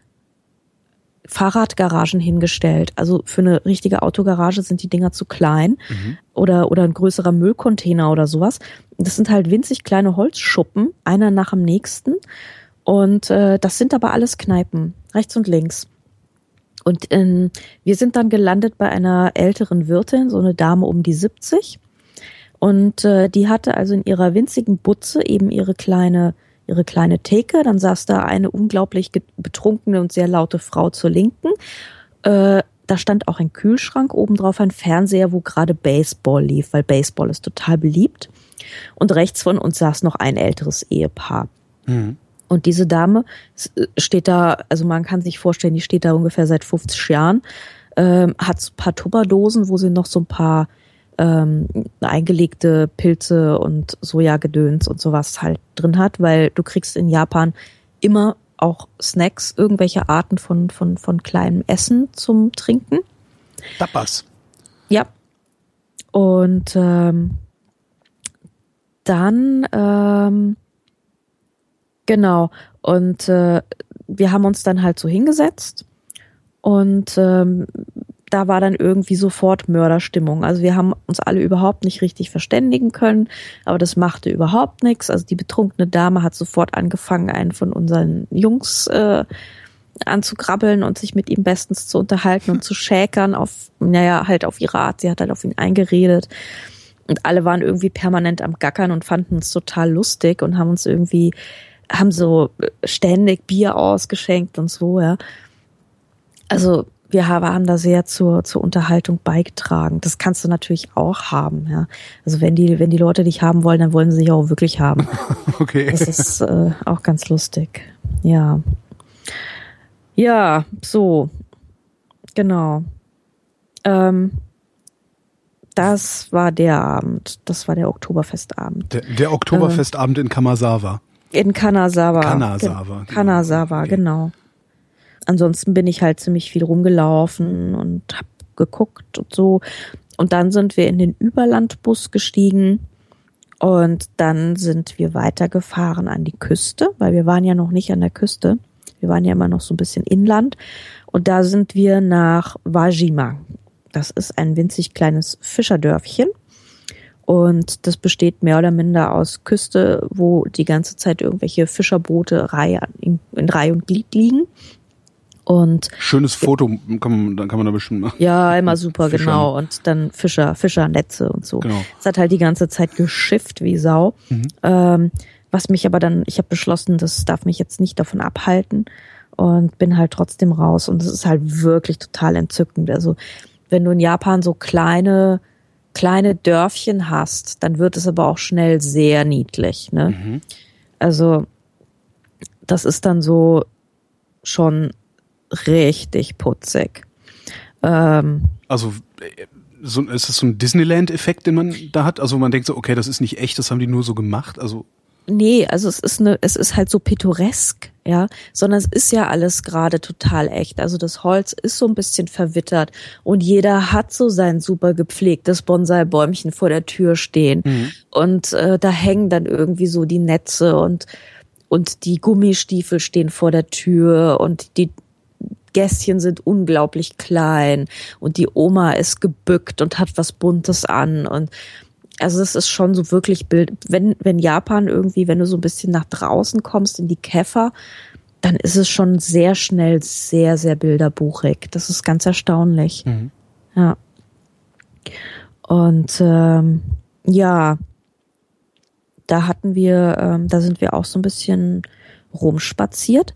Fahrradgaragen hingestellt. Also für eine richtige Autogarage sind die Dinger zu klein mhm. oder, oder ein größerer Müllcontainer oder sowas. Das sind halt winzig kleine Holzschuppen, einer nach dem nächsten. Und äh, das sind aber alles Kneipen, rechts und links. Und ähm, wir sind dann gelandet bei einer älteren Wirtin, so eine Dame um die 70. Und äh, die hatte also in ihrer winzigen Butze eben ihre kleine ihre kleine Theke. Dann saß da eine unglaublich betrunkene und sehr laute Frau zur Linken. Äh, da stand auch ein Kühlschrank, obendrauf ein Fernseher, wo gerade Baseball lief, weil Baseball ist total beliebt. Und rechts von uns saß noch ein älteres Ehepaar. Mhm. Und diese Dame steht da, also man kann sich vorstellen, die steht da ungefähr seit 50 Jahren, ähm, hat ein paar Tupperdosen, wo sie noch so ein paar ähm, eingelegte Pilze und Sojagedöns und sowas halt drin hat, weil du kriegst in Japan immer auch Snacks, irgendwelche Arten von, von, von kleinem Essen zum Trinken. Tapas. Ja. Und ähm, dann, ähm, genau, und äh, wir haben uns dann halt so hingesetzt und ähm, da war dann irgendwie sofort Mörderstimmung. Also wir haben uns alle überhaupt nicht richtig verständigen können, aber das machte überhaupt nichts. Also die betrunkene Dame hat sofort angefangen, einen von unseren Jungs äh, anzukrabbeln und sich mit ihm bestens zu unterhalten und zu schäkern auf, naja, halt auf ihre Art. Sie hat halt auf ihn eingeredet. Und alle waren irgendwie permanent am Gackern und fanden es total lustig und haben uns irgendwie, haben so ständig Bier ausgeschenkt und so, ja. Also wir haben da sehr zur, zur Unterhaltung beigetragen. Das kannst du natürlich auch haben. Ja. Also wenn die, wenn die Leute dich haben wollen, dann wollen sie dich auch wirklich haben. okay. Das ist äh, auch ganz lustig. Ja. Ja, so. Genau. Ähm, das war der Abend. Das war der Oktoberfestabend. Der, der Oktoberfestabend äh, in Kanazawa. In Kanazawa. Kanazawa. Kanazawa, okay. genau ansonsten bin ich halt ziemlich viel rumgelaufen und hab geguckt und so. Und dann sind wir in den Überlandbus gestiegen und dann sind wir weitergefahren an die Küste, weil wir waren ja noch nicht an der Küste. Wir waren ja immer noch so ein bisschen inland. Und da sind wir nach Wajima. Das ist ein winzig kleines Fischerdörfchen. Und das besteht mehr oder minder aus Küste, wo die ganze Zeit irgendwelche Fischerboote in, in Reihe und Glied liegen. Und schönes Foto kann man, dann kann man da bestimmt machen. Ja, immer super, Fischern. genau. Und dann Fischer, Fischernetze und so. Genau. Es hat halt die ganze Zeit geschifft wie Sau. Mhm. Ähm, was mich aber dann, ich habe beschlossen, das darf mich jetzt nicht davon abhalten und bin halt trotzdem raus. Und es ist halt wirklich total entzückend. Also wenn du in Japan so kleine kleine Dörfchen hast, dann wird es aber auch schnell sehr niedlich. Ne? Mhm. Also das ist dann so schon richtig putzig. Ähm, also so, ist das so ein Disneyland-Effekt, den man da hat? Also man denkt so, okay, das ist nicht echt, das haben die nur so gemacht. Also Nee, also es ist eine, es ist halt so pittoresk, ja, sondern es ist ja alles gerade total echt. Also das Holz ist so ein bisschen verwittert und jeder hat so sein super gepflegtes Bonsai-Bäumchen vor der Tür stehen mhm. und äh, da hängen dann irgendwie so die Netze und und die Gummistiefel stehen vor der Tür und die Gässchen sind unglaublich klein und die Oma ist gebückt und hat was Buntes an und also es ist schon so wirklich Bild, wenn, wenn Japan irgendwie, wenn du so ein bisschen nach draußen kommst in die Käfer, dann ist es schon sehr schnell sehr, sehr bilderbuchig. Das ist ganz erstaunlich. Mhm. Ja. Und ähm, ja, da hatten wir, ähm, da sind wir auch so ein bisschen rumspaziert.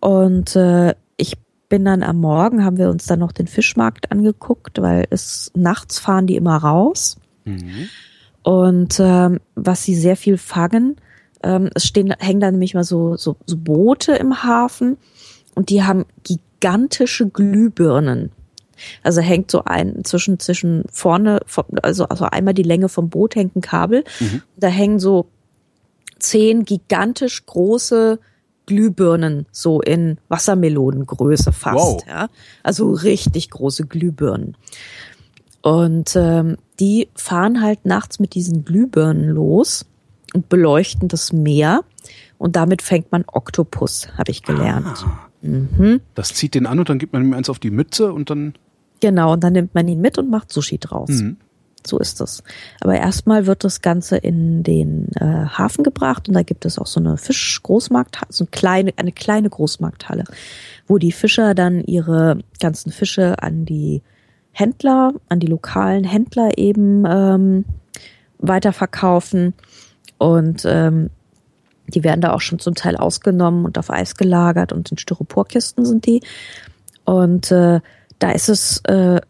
Und äh, ich bin dann am Morgen, haben wir uns dann noch den Fischmarkt angeguckt, weil es nachts fahren die immer raus. Mhm. Und ähm, was sie sehr viel fangen, ähm, es stehen, hängen da nämlich mal so, so, so Boote im Hafen und die haben gigantische Glühbirnen. Also hängt so ein zwischen zwischen vorne, also also einmal die Länge vom Boot hängt ein Kabel. Mhm. Da hängen so zehn gigantisch große Glühbirnen so in Wassermelonengröße fast. Wow. Ja? Also richtig große Glühbirnen. Und ähm, die fahren halt nachts mit diesen Glühbirnen los und beleuchten das Meer. Und damit fängt man Oktopus, habe ich gelernt. Ah. Mhm. Das zieht den an und dann gibt man ihm eins auf die Mütze und dann. Genau, und dann nimmt man ihn mit und macht Sushi draus. Mhm. So ist es. Aber erstmal wird das Ganze in den äh, Hafen gebracht und da gibt es auch so eine Fischgroßmarkthalle, so eine kleine, eine kleine Großmarkthalle, wo die Fischer dann ihre ganzen Fische an die Händler, an die lokalen Händler eben ähm, weiterverkaufen. Und ähm, die werden da auch schon zum Teil ausgenommen und auf Eis gelagert und in Styroporkisten sind die. Und äh, da ist es äh,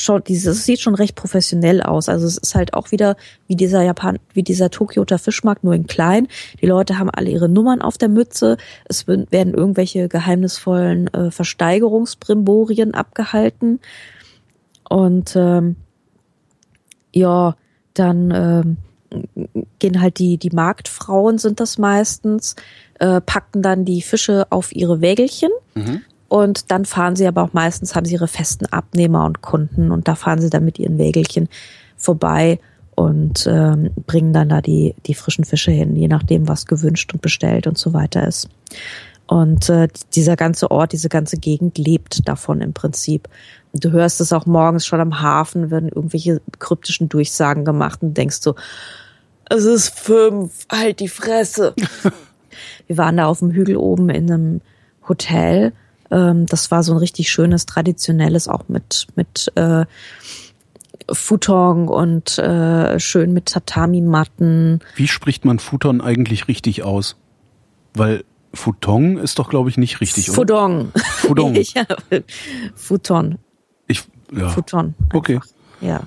schon, dieses sieht schon recht professionell aus. Also es ist halt auch wieder wie dieser Japan, wie dieser Tokioter Fischmarkt, nur in klein. Die Leute haben alle ihre Nummern auf der Mütze. Es werden irgendwelche geheimnisvollen äh, Versteigerungsbrimborien abgehalten. Und ähm, ja, dann ähm, gehen halt die, die Marktfrauen sind das meistens, äh, packen dann die Fische auf ihre Wägelchen. Mhm. Und dann fahren sie aber auch meistens, haben sie ihre festen Abnehmer und Kunden und da fahren sie dann mit ihren Wägelchen vorbei und ähm, bringen dann da die, die frischen Fische hin, je nachdem, was gewünscht und bestellt und so weiter ist. Und äh, dieser ganze Ort, diese ganze Gegend lebt davon im Prinzip. Du hörst es auch morgens schon am Hafen, werden irgendwelche kryptischen Durchsagen gemacht und denkst so, es ist fünf, halt die Fresse. Wir waren da auf dem Hügel oben in einem Hotel. Ähm, das war so ein richtig schönes, traditionelles, auch mit, mit äh, Futon und äh, schön mit Tatami-Matten. Wie spricht man Futon eigentlich richtig aus? Weil Futon ist doch, glaube ich, nicht richtig, oder? Fudong. Fudong. ja, Futon. Ich, ja. Futon. Einfach. Okay. Ja.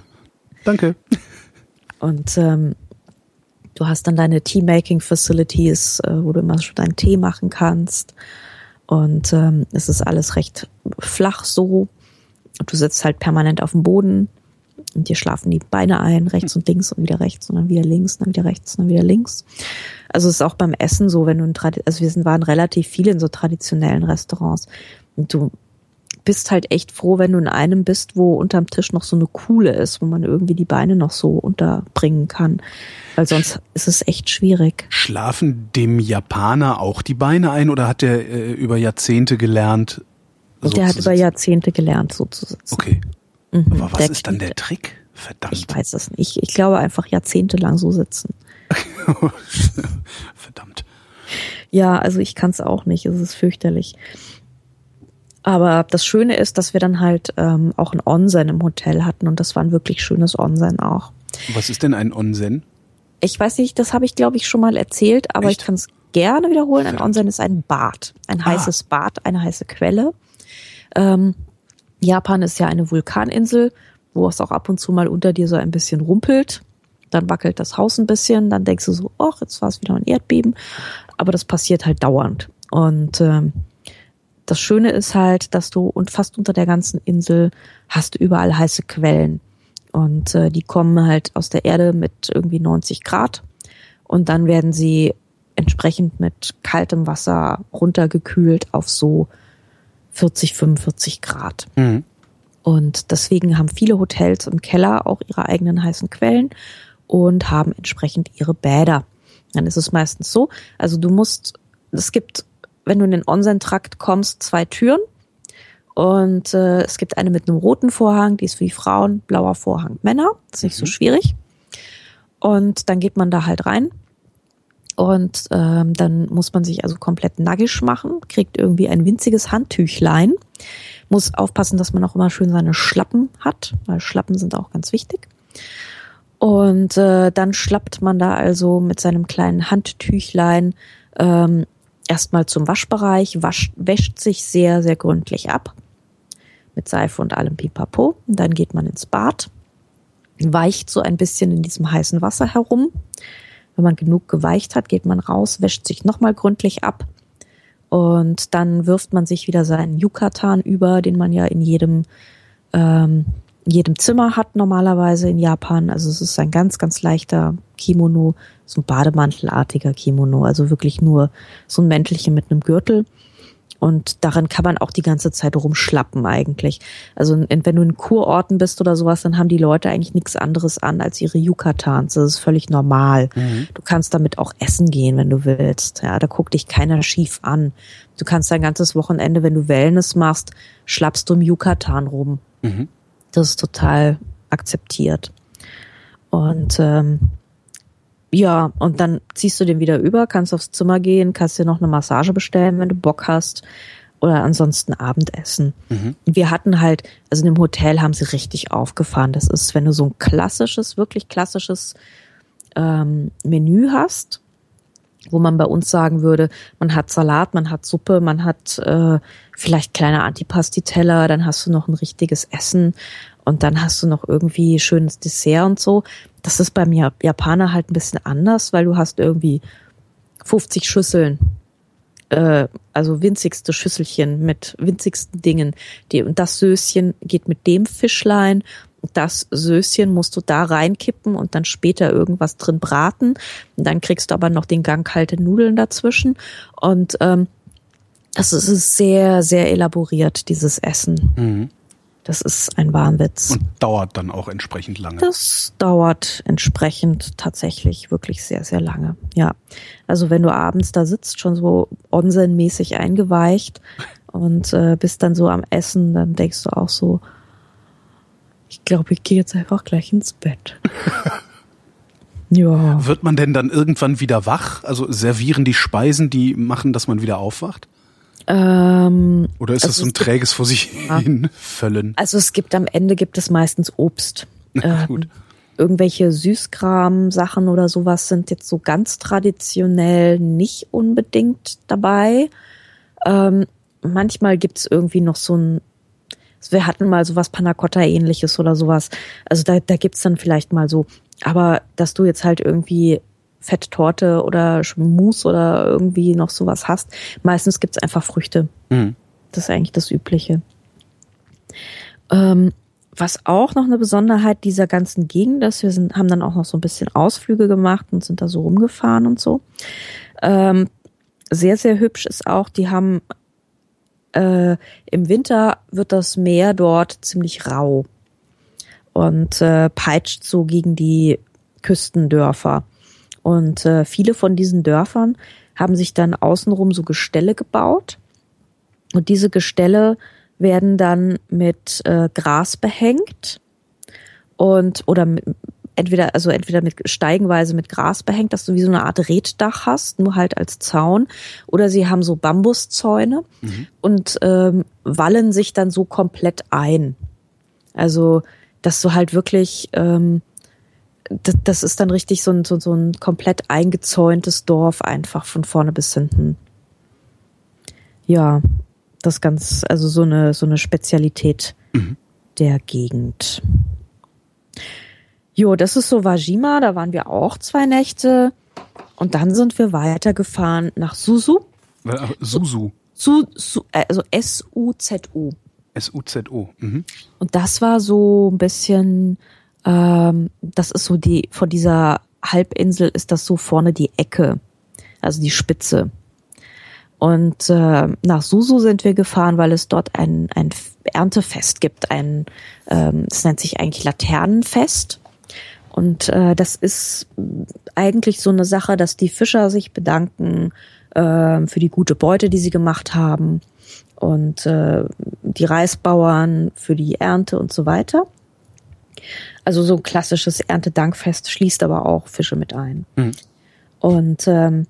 Danke. Und ähm, du hast dann deine Tea-Making-Facilities, äh, wo du immer schon deinen Tee machen kannst. Und ähm, es ist alles recht flach so. Du sitzt halt permanent auf dem Boden und dir schlafen die Beine ein, rechts und links und wieder rechts und dann wieder links, dann wieder rechts und dann wieder links. Also es ist auch beim Essen so, wenn du in Tradi also wir sind, waren relativ viele in so traditionellen Restaurants und du bist halt echt froh, wenn du in einem bist, wo unterm Tisch noch so eine Kuhle ist, wo man irgendwie die Beine noch so unterbringen kann. Weil sonst ist es echt schwierig. Schlafen dem Japaner auch die Beine ein oder hat der äh, über Jahrzehnte gelernt? So der hat über Jahrzehnte gelernt, so zu sitzen. Okay. Mhm, Aber was ist dann der Trick? Verdammt. Ich weiß es nicht. Ich glaube einfach jahrzehntelang so sitzen. Verdammt. Ja, also ich kann es auch nicht. Es ist fürchterlich. Aber das Schöne ist, dass wir dann halt ähm, auch ein Onsen im Hotel hatten und das war ein wirklich schönes Onsen auch. Was ist denn ein Onsen? Ich weiß nicht, das habe ich glaube ich schon mal erzählt, aber Echt? ich kann es gerne wiederholen. Ein Onsen ist ein Bad, ein ah. heißes Bad, eine heiße Quelle. Ähm, Japan ist ja eine Vulkaninsel, wo es auch ab und zu mal unter dir so ein bisschen rumpelt. Dann wackelt das Haus ein bisschen, dann denkst du so, ach, jetzt war es wieder ein Erdbeben. Aber das passiert halt dauernd. Und ähm, das Schöne ist halt, dass du und fast unter der ganzen Insel hast du überall heiße Quellen. Und äh, die kommen halt aus der Erde mit irgendwie 90 Grad. Und dann werden sie entsprechend mit kaltem Wasser runtergekühlt auf so 40, 45 Grad. Mhm. Und deswegen haben viele Hotels im Keller auch ihre eigenen heißen Quellen und haben entsprechend ihre Bäder. Dann ist es meistens so, also du musst, es gibt wenn du in den Onsen-Trakt kommst, zwei Türen. Und äh, es gibt eine mit einem roten Vorhang, die ist für die Frauen, blauer Vorhang Männer. Das ist nicht mhm. so schwierig. Und dann geht man da halt rein. Und ähm, dann muss man sich also komplett naggisch machen, kriegt irgendwie ein winziges Handtüchlein. Muss aufpassen, dass man auch immer schön seine Schlappen hat, weil Schlappen sind auch ganz wichtig. Und äh, dann schlappt man da also mit seinem kleinen Handtüchlein ähm, erstmal zum Waschbereich, wasch, wäscht sich sehr, sehr gründlich ab. Mit Seife und allem Pipapo. Und dann geht man ins Bad, weicht so ein bisschen in diesem heißen Wasser herum. Wenn man genug geweicht hat, geht man raus, wäscht sich nochmal gründlich ab. Und dann wirft man sich wieder seinen Yukatan über, den man ja in jedem, ähm, jedem Zimmer hat normalerweise in Japan. Also es ist ein ganz, ganz leichter Kimono, so ein Bademantelartiger Kimono, also wirklich nur so ein Mäntelchen mit einem Gürtel. Und darin kann man auch die ganze Zeit rumschlappen eigentlich. Also wenn du in Kurorten bist oder sowas, dann haben die Leute eigentlich nichts anderes an als ihre Yucatans. Das ist völlig normal. Mhm. Du kannst damit auch essen gehen, wenn du willst. Ja, da guckt dich keiner schief an. Du kannst dein ganzes Wochenende, wenn du Wellness machst, schlappst du im Yucatan rum. Mhm. Das ist total akzeptiert. Und ähm, ja, und dann ziehst du den wieder über, kannst aufs Zimmer gehen, kannst dir noch eine Massage bestellen, wenn du Bock hast. Oder ansonsten Abendessen. Mhm. Wir hatten halt, also in dem Hotel haben sie richtig aufgefahren. Das ist, wenn du so ein klassisches, wirklich klassisches ähm, Menü hast, wo man bei uns sagen würde, man hat Salat, man hat Suppe, man hat äh, vielleicht kleine Antipasti-Teller, dann hast du noch ein richtiges Essen und dann hast du noch irgendwie schönes Dessert und so. Das ist beim Japaner halt ein bisschen anders, weil du hast irgendwie 50 Schüsseln, äh, also winzigste Schüsselchen mit winzigsten Dingen. Die, und das Söschen geht mit dem Fischlein. Das Söschen musst du da reinkippen und dann später irgendwas drin braten. Und dann kriegst du aber noch den Gang kalte Nudeln dazwischen. Und ähm, das ist sehr, sehr elaboriert, dieses Essen. Mhm. Das ist ein Wahnwitz. Und dauert dann auch entsprechend lange. Das dauert entsprechend tatsächlich wirklich sehr, sehr lange. Ja. Also wenn du abends da sitzt, schon so onsenmäßig eingeweicht und äh, bist dann so am Essen, dann denkst du auch so, ich glaube, ich gehe jetzt einfach gleich ins Bett. ja. Wird man denn dann irgendwann wieder wach? Also servieren die Speisen, die machen, dass man wieder aufwacht? Ähm, Oder ist also das so ein träges vor sich hin füllen? Also es gibt am Ende gibt es meistens Obst. Ähm, gut. Irgendwelche Süßkram-Sachen oder sowas sind jetzt so ganz traditionell nicht unbedingt dabei. Ähm, manchmal gibt's irgendwie noch so ein, wir hatten mal sowas Panacotta-ähnliches oder sowas. Also da, da gibt's dann vielleicht mal so, aber dass du jetzt halt irgendwie Fetttorte oder Mousse oder irgendwie noch sowas hast. Meistens gibt's einfach Früchte. Mhm. Das ist eigentlich das Übliche. Ähm, was auch noch eine Besonderheit dieser ganzen Gegend ist, wir sind, haben dann auch noch so ein bisschen Ausflüge gemacht und sind da so rumgefahren und so. Ähm, sehr, sehr hübsch ist auch, die haben äh, im Winter wird das Meer dort ziemlich rau und äh, peitscht so gegen die Küstendörfer. Und äh, viele von diesen Dörfern haben sich dann außenrum so Gestelle gebaut. Und diese Gestelle werden dann mit äh, Gras behängt und oder mit, entweder also entweder mit steigenweise mit Gras behängt, dass du wie so eine Art Reddach hast, nur halt als Zaun, oder sie haben so Bambuszäune mhm. und ähm, wallen sich dann so komplett ein. Also dass du halt wirklich ähm, das, das ist dann richtig so ein, so, so ein komplett eingezäuntes Dorf einfach von vorne bis hinten. Ja, das ganz, also so eine, so eine Spezialität mhm. der Gegend. Jo, das ist so Wajima, da waren wir auch zwei Nächte. Und dann sind wir weitergefahren nach Suzu. Äh, Suzu. Su, su, also S-U-Z-U. S-U-Z-U. Mhm. Und das war so ein bisschen ähm, das ist so die, von dieser Halbinsel ist das so vorne die Ecke, also die Spitze. Und äh, nach Susu sind wir gefahren, weil es dort ein, ein Erntefest gibt. Ein, ähm, das nennt sich eigentlich Laternenfest. Und äh, das ist eigentlich so eine Sache, dass die Fischer sich bedanken äh, für die gute Beute, die sie gemacht haben. Und äh, die Reisbauern für die Ernte und so weiter. Also so ein klassisches Erntedankfest schließt aber auch Fische mit ein. Mhm. Und ähm,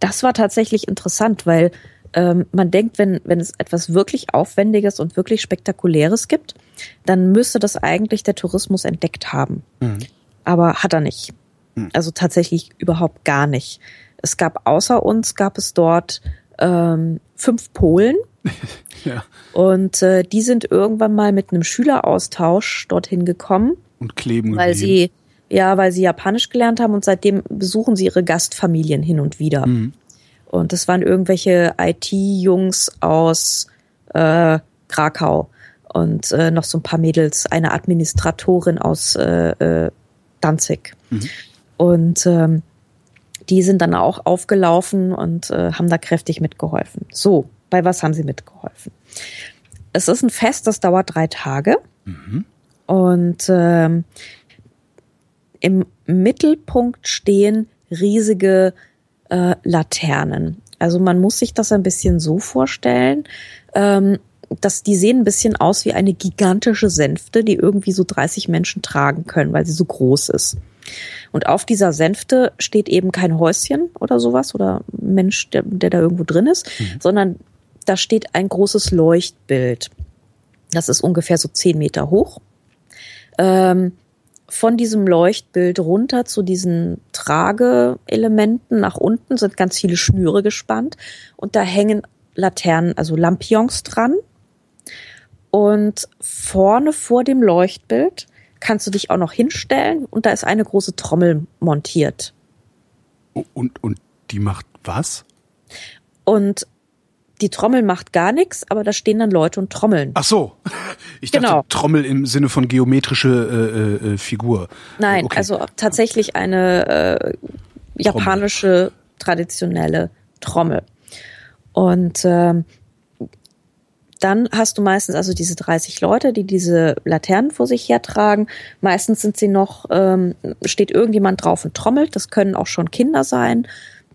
das war tatsächlich interessant, weil ähm, man denkt, wenn, wenn es etwas wirklich Aufwendiges und wirklich Spektakuläres gibt, dann müsste das eigentlich der Tourismus entdeckt haben. Mhm. Aber hat er nicht. Mhm. Also tatsächlich überhaupt gar nicht. Es gab außer uns, gab es dort ähm, fünf Polen. ja. Und äh, die sind irgendwann mal mit einem Schüleraustausch dorthin gekommen. Und kleben Weil geblieben. sie, ja, weil sie Japanisch gelernt haben und seitdem besuchen sie ihre Gastfamilien hin und wieder. Mhm. Und das waren irgendwelche IT-Jungs aus äh, Krakau und äh, noch so ein paar Mädels, eine Administratorin aus äh, äh, Danzig. Mhm. Und ähm, die sind dann auch aufgelaufen und äh, haben da kräftig mitgeholfen. So, Bei was haben sie mitgeholfen? Es ist ein Fest, das dauert drei Tage. Und ähm, im Mittelpunkt stehen riesige äh, Laternen. Also man muss sich das ein bisschen so vorstellen, ähm, dass die sehen ein bisschen aus wie eine gigantische Sänfte, die irgendwie so 30 Menschen tragen können, weil sie so groß ist. Und auf dieser Sänfte steht eben kein Häuschen oder sowas oder Mensch, der, der da irgendwo drin ist, sondern da steht ein großes Leuchtbild. Das ist ungefähr so zehn Meter hoch. Ähm, von diesem Leuchtbild runter zu diesen Trageelementen nach unten sind ganz viele Schnüre gespannt und da hängen Laternen, also Lampions dran. Und vorne vor dem Leuchtbild kannst du dich auch noch hinstellen und da ist eine große Trommel montiert. Und, und die macht was? Und die Trommel macht gar nichts, aber da stehen dann Leute und trommeln. Ach so. Ich dachte Genau. Trommel im Sinne von geometrische äh, äh, Figur. Nein, Okay. also tatsächlich eine äh, japanische traditionelle Trommel. Und ähm, dann hast du meistens also diese 30 Leute, die diese Laternen vor sich hertragen. Meistens sind sie noch, ähm, steht irgendjemand drauf und trommelt. Das können auch schon Kinder sein.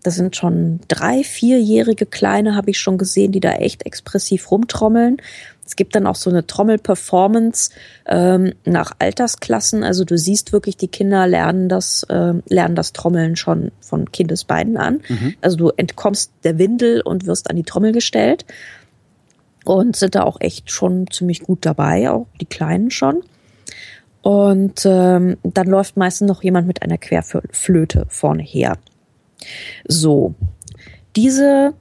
Das sind schon drei, vierjährige Kleine, habe ich schon gesehen, die da echt expressiv rumtrommeln. Es gibt dann auch so eine Trommel-Performance ähm, nach Altersklassen. Also du siehst wirklich, die Kinder lernen das, ähm, lernen das Trommeln schon von Kindesbeinen an. Also du entkommst der Windel und wirst an die Trommel gestellt und sind da auch echt schon ziemlich gut dabei, auch die Kleinen schon. Und ähm, dann läuft meistens noch jemand mit einer Querflöte vorne her. So, diese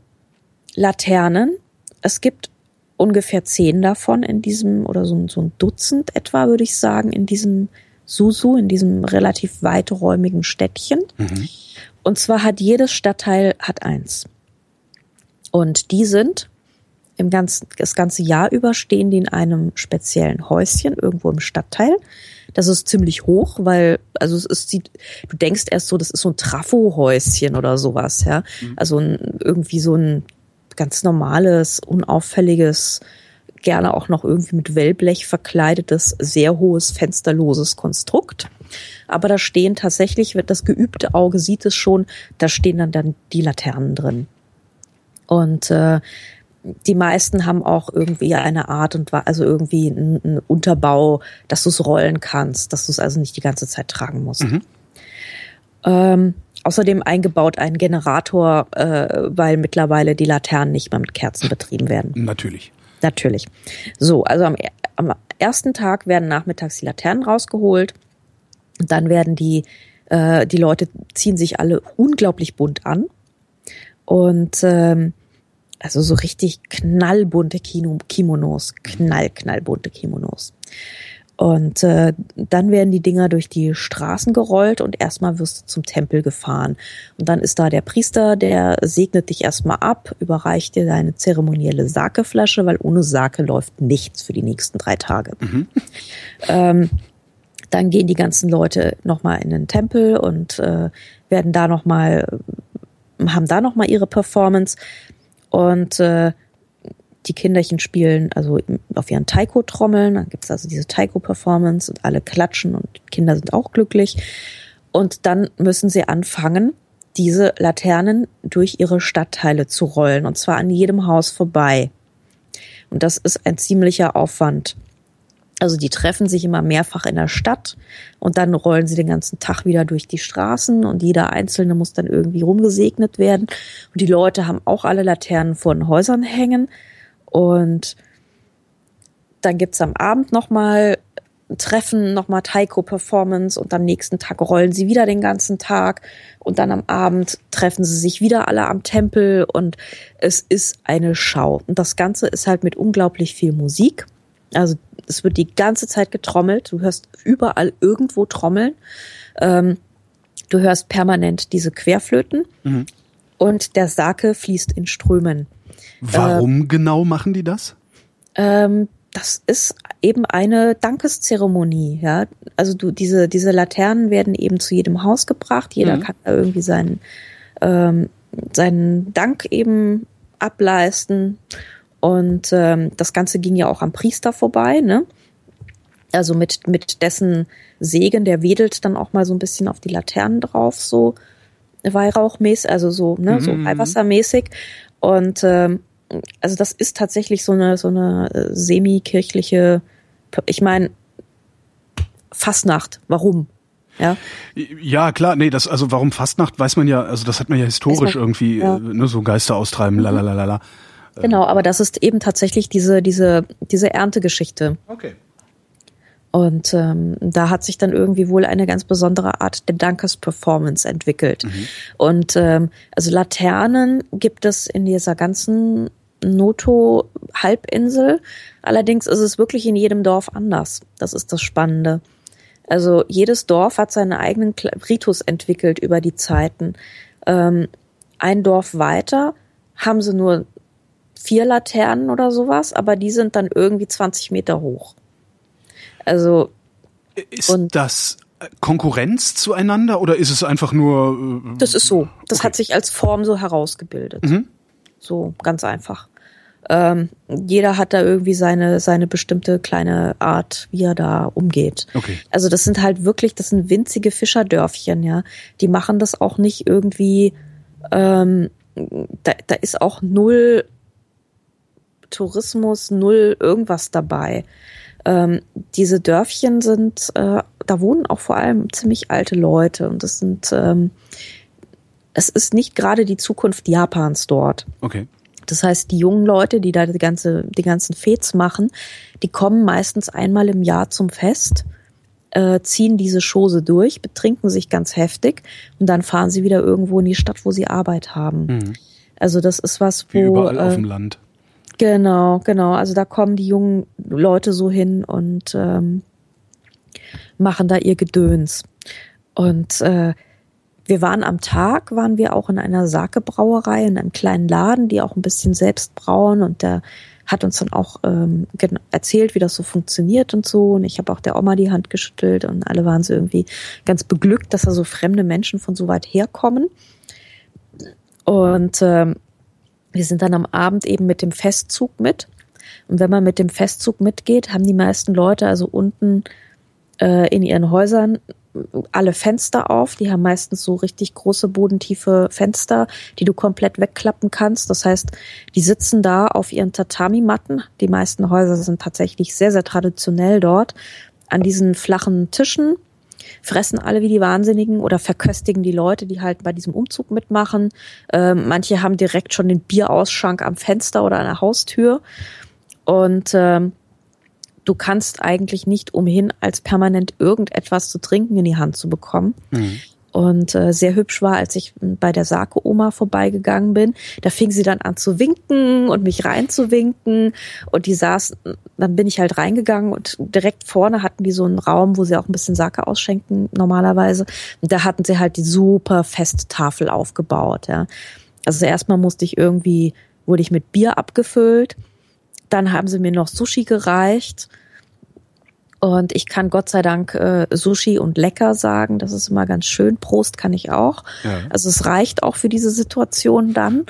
Laternen, es gibt ungefähr zehn davon in diesem, oder so, ein- so ein Dutzend etwa, würde ich sagen, in diesem Susu, in diesem relativ weiträumigen Städtchen. Und zwar hat jedes Stadtteil hat eins. Und die sind im ganzen, das ganze Jahr über stehen die in einem speziellen Häuschen irgendwo im Stadtteil. Das ist ziemlich hoch, weil, also es ist, sieht, du denkst erst so, das ist so ein Trafo-Häuschen oder sowas, ja. Also ein, irgendwie so ein ganz normales, unauffälliges, gerne auch noch irgendwie mit Wellblech verkleidetes, sehr hohes, fensterloses Konstrukt. Aber da stehen tatsächlich, wird das geübte Auge sieht es schon, da stehen dann, dann die Laternen drin. Und äh, die meisten haben auch irgendwie eine Art und also irgendwie einen, einen Unterbau, dass du es rollen kannst, dass du es also nicht die ganze Zeit tragen musst. Ähm, außerdem eingebaut einen Generator, äh, weil mittlerweile die Laternen nicht mehr mit Kerzen betrieben werden. Natürlich. Natürlich. So, also am, am ersten Tag werden nachmittags die Laternen rausgeholt. Dann werden die, äh, die Leute ziehen sich alle unglaublich bunt an. Und ähm, also so richtig knallbunte Kino Kimonos, knall, knallbunte Kimonos. Und äh, dann werden die Dinger durch die Straßen gerollt und erstmal wirst du zum Tempel gefahren. Und dann ist da der Priester, der segnet dich erstmal ab, überreicht dir deine zeremonielle Sakeflasche, weil ohne Sake läuft nichts für die nächsten drei Tage. Ähm, dann gehen die ganzen Leute nochmal in den Tempel und äh, werden da nochmal, haben da nochmal ihre Performance. Und äh, die Kinderchen spielen also auf ihren Taiko-Trommeln. Dann gibt's also diese Taiko-Performance und alle klatschen und Kinder sind auch glücklich. Und dann müssen sie anfangen, diese Laternen durch ihre Stadtteile zu rollen. Und zwar an jedem Haus vorbei. Und das ist ein ziemlicher Aufwand. Also die treffen sich immer mehrfach in der Stadt und dann rollen sie den ganzen Tag wieder durch die Straßen und jeder Einzelne muss dann irgendwie rumgesegnet werden. Und die Leute haben auch alle Laternen vor den Häusern hängen. Und dann gibt's am Abend nochmal Treffen, nochmal Taiko-Performance und am nächsten Tag rollen sie wieder den ganzen Tag und dann am Abend treffen sie sich wieder alle am Tempel und es ist eine Schau. Und das Ganze ist halt mit unglaublich viel Musik. Also es wird die ganze Zeit getrommelt. Du hörst überall irgendwo Trommeln. Ähm, du hörst permanent diese Querflöten und der Sake fließt in Strömen. Warum genau machen die das? Ähm, das ist eben eine Dankeszeremonie, ja. Also du, diese, diese Laternen werden eben zu jedem Haus gebracht. Jeder kann da irgendwie seinen, ähm, seinen Dank eben ableisten. Und ähm, das Ganze ging ja auch am Priester vorbei, ne? Also mit, mit dessen Segen, der wedelt dann auch mal so ein bisschen auf die Laternen drauf, so Weihrauchmäßig, also so, ne, so Mhm. Weihwassermäßig. Und ähm, also das ist tatsächlich so eine so eine äh, semi-kirchliche, ich meine, Fastnacht. Warum? Ja, Ja, klar, nee, das, also warum Fastnacht, weiß man ja, also das hat man ja historisch man, irgendwie, ja. äh, ne, so Geister austreiben, lalalala. Genau. Aber das ist eben tatsächlich diese diese diese Erntegeschichte. Okay. Und ähm, da hat sich dann irgendwie wohl eine ganz besondere Art der Dankesperformance entwickelt. Und ähm, also Laternen gibt es in dieser ganzen Noto-Halbinsel. Allerdings ist es wirklich in jedem Dorf anders. Das ist das Spannende. Also jedes Dorf hat seinen eigenen Ritus entwickelt über die Zeiten. Ähm, ein Dorf weiter haben sie nur vier Laternen oder sowas, aber die sind dann irgendwie 20 Meter hoch. Also Ist Und- das Konkurrenz zueinander oder ist es einfach nur, äh, Das ist so. Das Okay. hat sich als Form so herausgebildet. Mhm. So ganz einfach. Ähm, jeder hat da irgendwie seine, seine bestimmte kleine Art, wie er da umgeht. Okay. Also das sind halt wirklich, das sind winzige Fischerdörfchen, ja. Die machen das auch nicht irgendwie, ähm, da, da ist auch null Tourismus, null irgendwas dabei. Ähm, diese Dörfchen sind, äh, da wohnen auch vor allem ziemlich alte Leute und das sind, ähm, es ist nicht gerade die Zukunft Japans dort. Okay. Das heißt, die jungen Leute, die da die ganze, die ganzen Fets machen, die kommen meistens einmal im Jahr zum Fest, äh, ziehen diese Chose durch, betrinken sich ganz heftig und dann fahren sie wieder irgendwo in die Stadt, wo sie Arbeit haben. Mhm. Also das ist was, wo Wie überall auf äh, dem Land. Genau, genau. Also da kommen die jungen Leute so hin und ähm, machen da ihr Gedöns. Und äh, wir waren am Tag, waren wir auch in einer Sake-Brauerei, in einem kleinen Laden, die auch ein bisschen selbst brauen und der hat uns dann auch ähm, erzählt, wie das so funktioniert und so. Und ich habe auch der Oma die Hand geschüttelt und alle waren so irgendwie ganz beglückt, dass da so fremde Menschen von so weit herkommen. Und ähm, wir sind dann am Abend eben mit dem Festzug mit. Und wenn man mit dem Festzug mitgeht, haben die meisten Leute also unten äh, in ihren Häusern alle Fenster auf. Die haben meistens so richtig große bodentiefe Fenster, die du komplett wegklappen kannst. Das heißt, die sitzen da auf ihren Tatami-Matten. Die meisten Häuser sind tatsächlich sehr, sehr traditionell dort. An diesen flachen Tischen fressen alle wie die Wahnsinnigen oder verköstigen die Leute, die halt bei diesem Umzug mitmachen. Ähm, manche haben direkt schon den Bierausschank am Fenster oder an der Haustür. Und ähm, du kannst eigentlich nicht umhin, als permanent irgendetwas zu trinken in die Hand zu bekommen. Mhm. Und äh, sehr hübsch war, als ich bei der Sake-Oma vorbeigegangen bin. Da fing sie dann an zu winken und mich reinzuwinken. Und die saß, dann bin ich halt reingegangen und direkt vorne hatten die so einen Raum, wo sie auch ein bisschen Sake ausschenken normalerweise. Und da hatten sie halt die super feste Tafel aufgebaut. Ja. Also erstmal musste ich irgendwie, wurde ich mit Bier abgefüllt. Dann haben sie mir noch Sushi gereicht. Und ich kann Gott sei Dank äh, Sushi und lecker sagen. Das ist immer ganz schön. Prost kann ich auch. Ja. Also es reicht auch für diese Situation dann.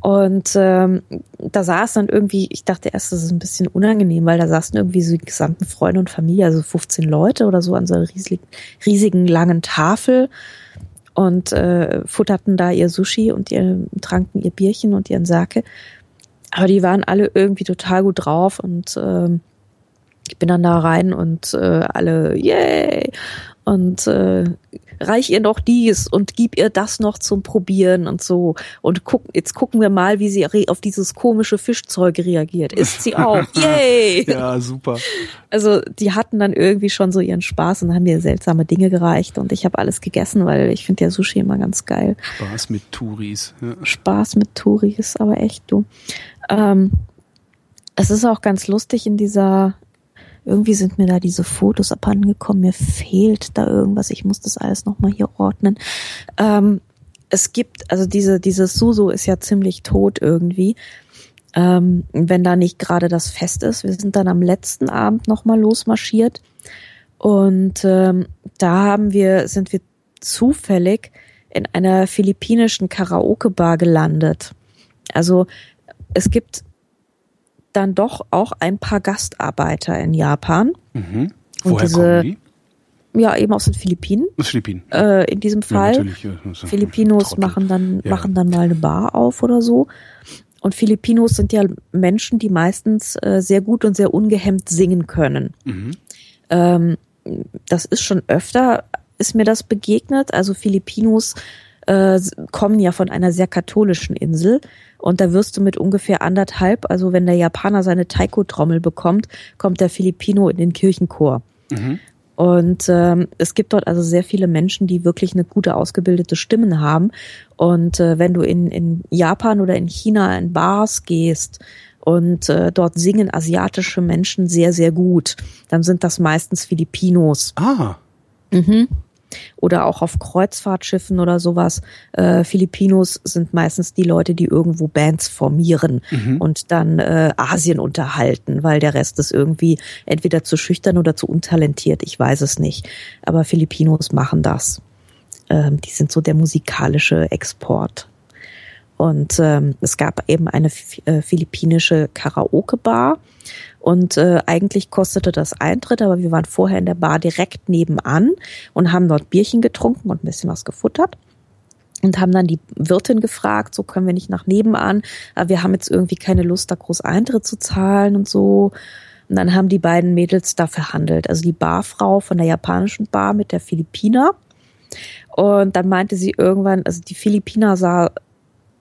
Und ähm, da saß dann irgendwie, ich dachte erst, das ist ein bisschen unangenehm, weil da saßen irgendwie so die gesamten Freunde und Familie, also 15 Leute oder so an so einer riesigen, riesigen langen Tafel und äh, futterten da ihr Sushi und ihr, tranken ihr Bierchen und ihren Sake. Aber die waren alle irgendwie total gut drauf und ähm, ich bin dann da rein und äh, alle, yay! Und äh, reich ihr noch dies und gib ihr das noch zum Probieren und so. Und guck, jetzt gucken wir mal, wie sie auf dieses komische Fischzeug reagiert. Isst sie auch. Yay! Ja, super. Also die hatten dann irgendwie schon so ihren Spaß und haben mir seltsame Dinge gereicht und ich habe alles gegessen, weil ich finde ja Sushi immer ganz geil. Spaß mit Touris. Ja. Spaß mit Touris, aber echt du. Ähm, es ist auch ganz lustig in dieser, irgendwie sind mir da diese Fotos abhandengekommen, mir fehlt da irgendwas, ich muss das alles nochmal hier ordnen. Ähm, es gibt, also diese, dieses Suso ist ja ziemlich tot irgendwie. Ähm, wenn da nicht gerade das Fest ist. Wir sind dann am letzten Abend nochmal losmarschiert und ähm, da haben wir, sind wir zufällig in einer philippinischen Karaoke-Bar gelandet. Also es gibt dann doch auch ein paar Gastarbeiter in Japan. Mhm. Und Woher diese- kommen die? Ja, eben aus den Philippinen. Aus Philippinen. Äh, in diesem Ja, Fall. ja, ist- Filipinos Trottel. machen dann, Ja. machen dann mal eine Bar auf oder so. Und Filipinos sind ja Menschen, die meistens äh, sehr gut und sehr ungehemmt singen können. Mhm. Ähm, das ist schon öfter, ist mir das begegnet. Also Filipinos äh, kommen ja von einer sehr katholischen Insel. Und da wirst du mit ungefähr anderthalb, also wenn der Japaner seine Taiko-Trommel bekommt, kommt der Filipino in den Kirchenchor. Mhm. Und ähm, es gibt dort also sehr viele Menschen, die wirklich eine gute ausgebildete Stimmen haben. Und äh, wenn du in, in Japan oder in China in Bars gehst und äh, dort singen asiatische Menschen sehr, sehr gut, dann sind das meistens Filipinos. Ah, Mhm. Oder auch auf Kreuzfahrtschiffen oder sowas. Äh, Filipinos sind meistens die Leute, die irgendwo Bands formieren Mhm. und dann äh, Asien unterhalten, weil der Rest ist irgendwie entweder zu schüchtern oder zu untalentiert. Ich weiß es nicht. Aber Filipinos machen das. Ähm, die sind so der musikalische Export. Und ähm, es gab eben eine äh, philippinische Karaoke-Bar. Und äh, eigentlich kostete das Eintritt, aber wir waren vorher in der Bar direkt nebenan und haben dort Bierchen getrunken und ein bisschen was gefuttert. Und haben dann die Wirtin gefragt, so können wir nicht nach nebenan, aber wir haben jetzt irgendwie keine Lust, da groß Eintritt zu zahlen und so. Und dann haben die beiden Mädels da verhandelt. Also die Barfrau von der japanischen Bar mit der Philippiner. Und dann meinte sie irgendwann, also die Philippiner sah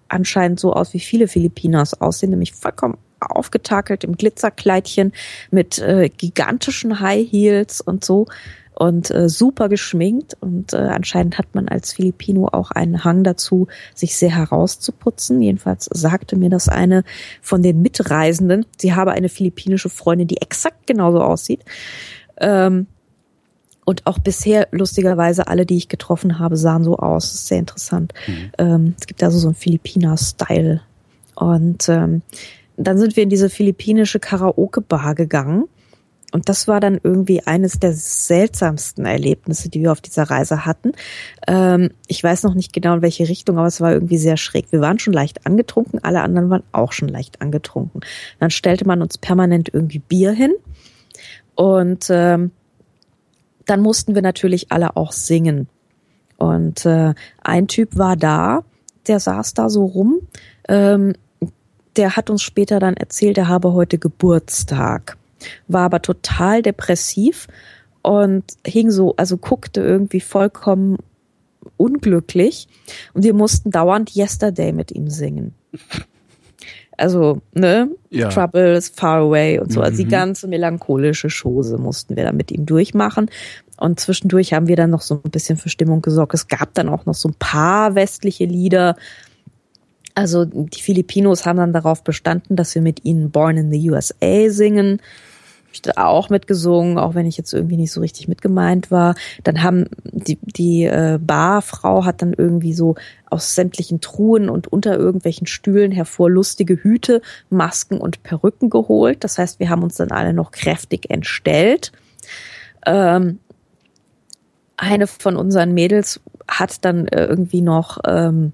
anscheinend so aus, wie viele Filipinas aussehen, nämlich vollkommen aufgetakelt im Glitzerkleidchen mit äh, gigantischen High Heels und so und äh, super geschminkt und äh, anscheinend hat man als Filipino auch einen Hang dazu, sich sehr herauszuputzen. Jedenfalls sagte mir das eine von den Mitreisenden. Sie habe eine philippinische Freundin, die exakt genauso aussieht. Ähm, und auch bisher, lustigerweise, alle, die ich getroffen habe, sahen so aus. Das ist sehr interessant. Ähm, es gibt also so einen Philippiner-Style. Und ähm, dann sind wir in diese philippinische Karaoke-Bar gegangen. Und das war dann irgendwie eines der seltsamsten Erlebnisse, die wir auf dieser Reise hatten. Ähm, ich weiß noch nicht genau in welche Richtung, aber es war irgendwie sehr schräg. Wir waren schon leicht angetrunken, alle anderen waren auch schon leicht angetrunken. Dann stellte man uns permanent irgendwie Bier hin. Und ähm, dann mussten wir natürlich alle auch singen. Und äh, ein Typ war da, der saß da so rum. Ähm, der hat uns später dann erzählt, er habe heute Geburtstag, war aber total depressiv und hing so, also guckte irgendwie vollkommen unglücklich. Und wir mussten dauernd Yesterday mit ihm singen. Also, ne? Ja. Trouble is far away und so. Also die Mhm. ganze melancholische Chose mussten wir da mit ihm durchmachen. Und zwischendurch haben wir dann noch so ein bisschen für Stimmung gesorgt. Es gab dann auch noch so ein paar westliche Lieder. Also die Filipinos haben dann darauf bestanden, dass wir mit ihnen Born in the USA singen. Ich da auch mitgesungen, auch wenn ich jetzt irgendwie nicht so richtig mitgemeint war. Dann haben die, die äh, Barfrau hat dann irgendwie so aus sämtlichen Truhen und unter irgendwelchen Stühlen hervor lustige Hüte, Masken und Perücken geholt. Das heißt, wir haben uns dann alle noch kräftig entstellt. Ähm, eine von unseren Mädels hat dann äh, irgendwie noch ähm,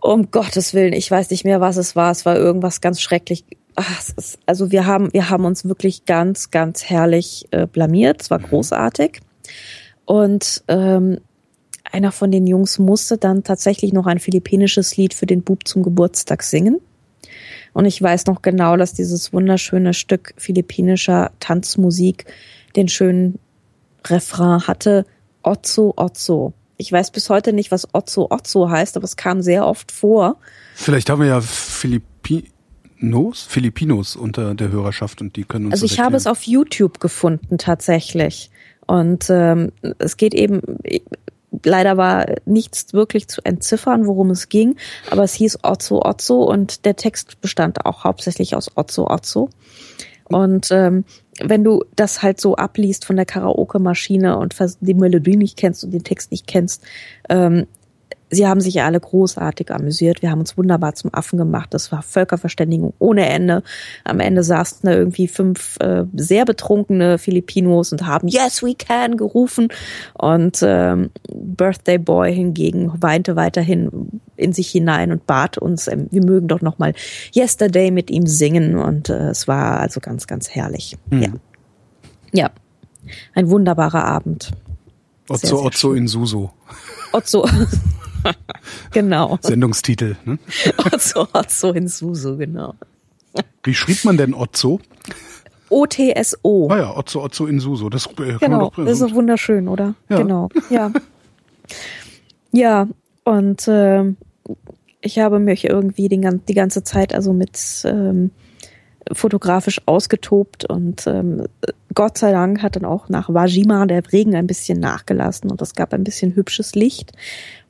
um Gottes Willen, ich weiß nicht mehr, was es war. Es war irgendwas ganz schrecklich. Ach, ist, also wir haben, wir haben uns wirklich ganz, ganz herrlich äh, blamiert. Es war großartig. Und ähm, einer von den Jungs musste dann tatsächlich noch ein philippinisches Lied für den Bub zum Geburtstag singen. Und ich weiß noch genau, dass dieses wunderschöne Stück philippinischer Tanzmusik den schönen Refrain hatte. Otzo, Otzo. Ich weiß bis heute nicht, was Otzo, Otzo heißt, aber es kam sehr oft vor. Vielleicht haben wir ja Philippinos, Filipinos unter der Hörerschaft und die können uns Also ich habe es auf YouTube gefunden tatsächlich. Und ähm, es geht eben, leider war nichts wirklich zu entziffern, worum es ging, aber es hieß Otzo Otzo und der Text bestand auch hauptsächlich aus Otzo Otzo. Und ähm, wenn du das halt so abliest von der Karaoke-Maschine und die Melodie nicht kennst und den Text nicht kennst, ähm, Sie haben sich alle großartig amüsiert. Wir haben uns wunderbar zum Affen gemacht. Das war Völkerverständigung ohne Ende. Am Ende saßen da irgendwie fünf äh, sehr betrunkene Filipinos und haben Yes, we can gerufen. Und ähm, Birthday Boy hingegen weinte weiterhin in sich hinein und bat uns, äh, wir mögen doch noch mal Yesterday mit ihm singen. Und äh, es war also ganz, ganz herrlich. Hm. Ja. Ja. Ein wunderbarer Abend. Sehr Otzo in Suso. Otzo. genau. Sendungstitel. Ne? Otzo, Otzo in Suso, genau. Wie schrieb man denn Otzo? O-T-S-O. Ah ja, Otzo Otzo in Suso. Das äh, Genau, das ist doch wunderschön, oder? Ja. Genau, ja. Ja, und ähm, ich habe mich irgendwie den, die ganze Zeit also mit ähm, fotografisch ausgetobt und ähm, Gott sei Dank hat dann auch nach Wajima der Regen ein bisschen nachgelassen und es gab ein bisschen hübsches Licht.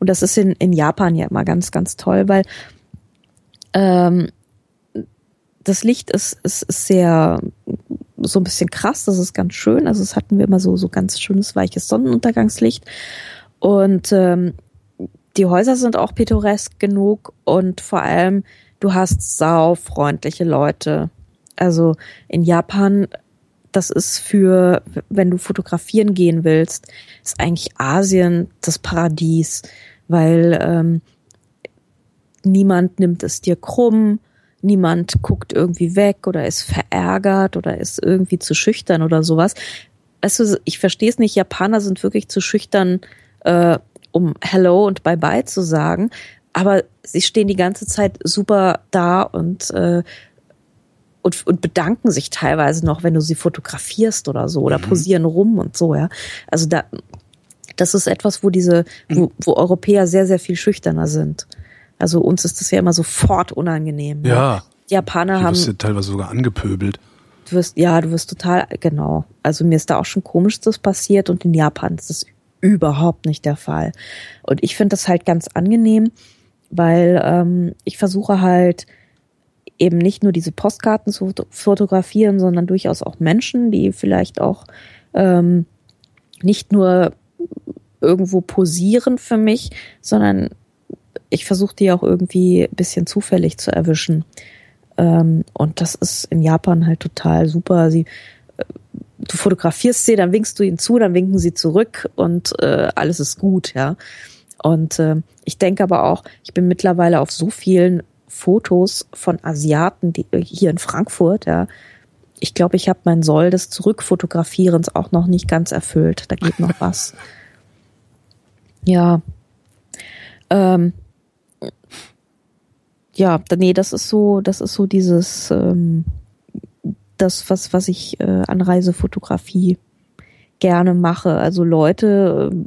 Und das ist in, in Japan ja immer ganz, ganz toll, weil ähm, das Licht ist, ist, ist sehr so ein bisschen krass, das ist ganz schön. Also es hatten wir immer so, so ganz schönes, weiches Sonnenuntergangslicht. Und ähm, die Häuser sind auch pittoresk genug und vor allem, du hast saufreundliche Leute. Also in Japan, das ist für, wenn du fotografieren gehen willst, ist eigentlich Asien das Paradies, weil ähm, niemand nimmt es dir krumm, niemand guckt irgendwie weg oder ist verärgert oder ist irgendwie zu schüchtern oder sowas. Weißt du, ich verstehe es nicht, Japaner sind wirklich zu schüchtern, äh, um Hello und Bye-bye zu sagen, aber sie stehen die ganze Zeit super da und äh, und, und bedanken sich teilweise noch, wenn du sie fotografierst oder so oder posieren rum und so, ja. Also da, das ist etwas, wo diese, wo, wo Europäer sehr, sehr viel schüchterner sind. Also uns ist das ja immer sofort unangenehm. Ja. Die Japaner haben, wirst du teilweise sogar angepöbelt. du wirst, ja, du wirst total, genau. Also mir ist da auch schon komisches passiert und in Japan ist das überhaupt nicht der Fall. Und ich finde das halt ganz angenehm, weil ähm, ich versuche halt eben nicht nur diese Postkarten zu foto- fotografieren, sondern durchaus auch Menschen, die vielleicht auch ähm, nicht nur irgendwo posieren für mich, sondern ich versuche die auch irgendwie ein bisschen zufällig zu erwischen. Ähm, und das ist in Japan halt total super. Sie, äh, du fotografierst sie, dann winkst du ihnen zu, dann winken sie zurück und äh, alles ist gut, ja. Und äh, ich denke aber auch, ich bin mittlerweile auf so vielen Fotos von Asiaten, die äh, hier in Frankfurt, ja. Ich glaube, ich habe mein Soll des Zurückfotografierens auch noch nicht ganz erfüllt. Da geht noch was. Ja. Ähm, ja, nee, das ist so, das ist so dieses, ähm, das, was, was ich äh, an Reisefotografie gerne mache. Also Leute, ähm,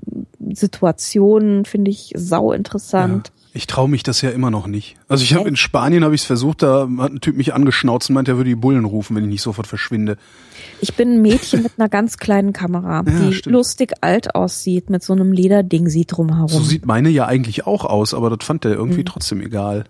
Situationen finde ich sau interessant. Ja. Ich traue mich das ja immer noch nicht. Also ich habe in Spanien habe ich es versucht, da hat ein Typ mich angeschnauzt und meint, er würde die Bullen rufen, wenn ich nicht sofort verschwinde. Ich bin ein Mädchen mit einer ganz kleinen Kamera, die stimmt. lustig alt aussieht, mit so einem Lederding sie drumherum. So sieht meine ja eigentlich auch aus, aber das fand er Mhm. irgendwie trotzdem egal.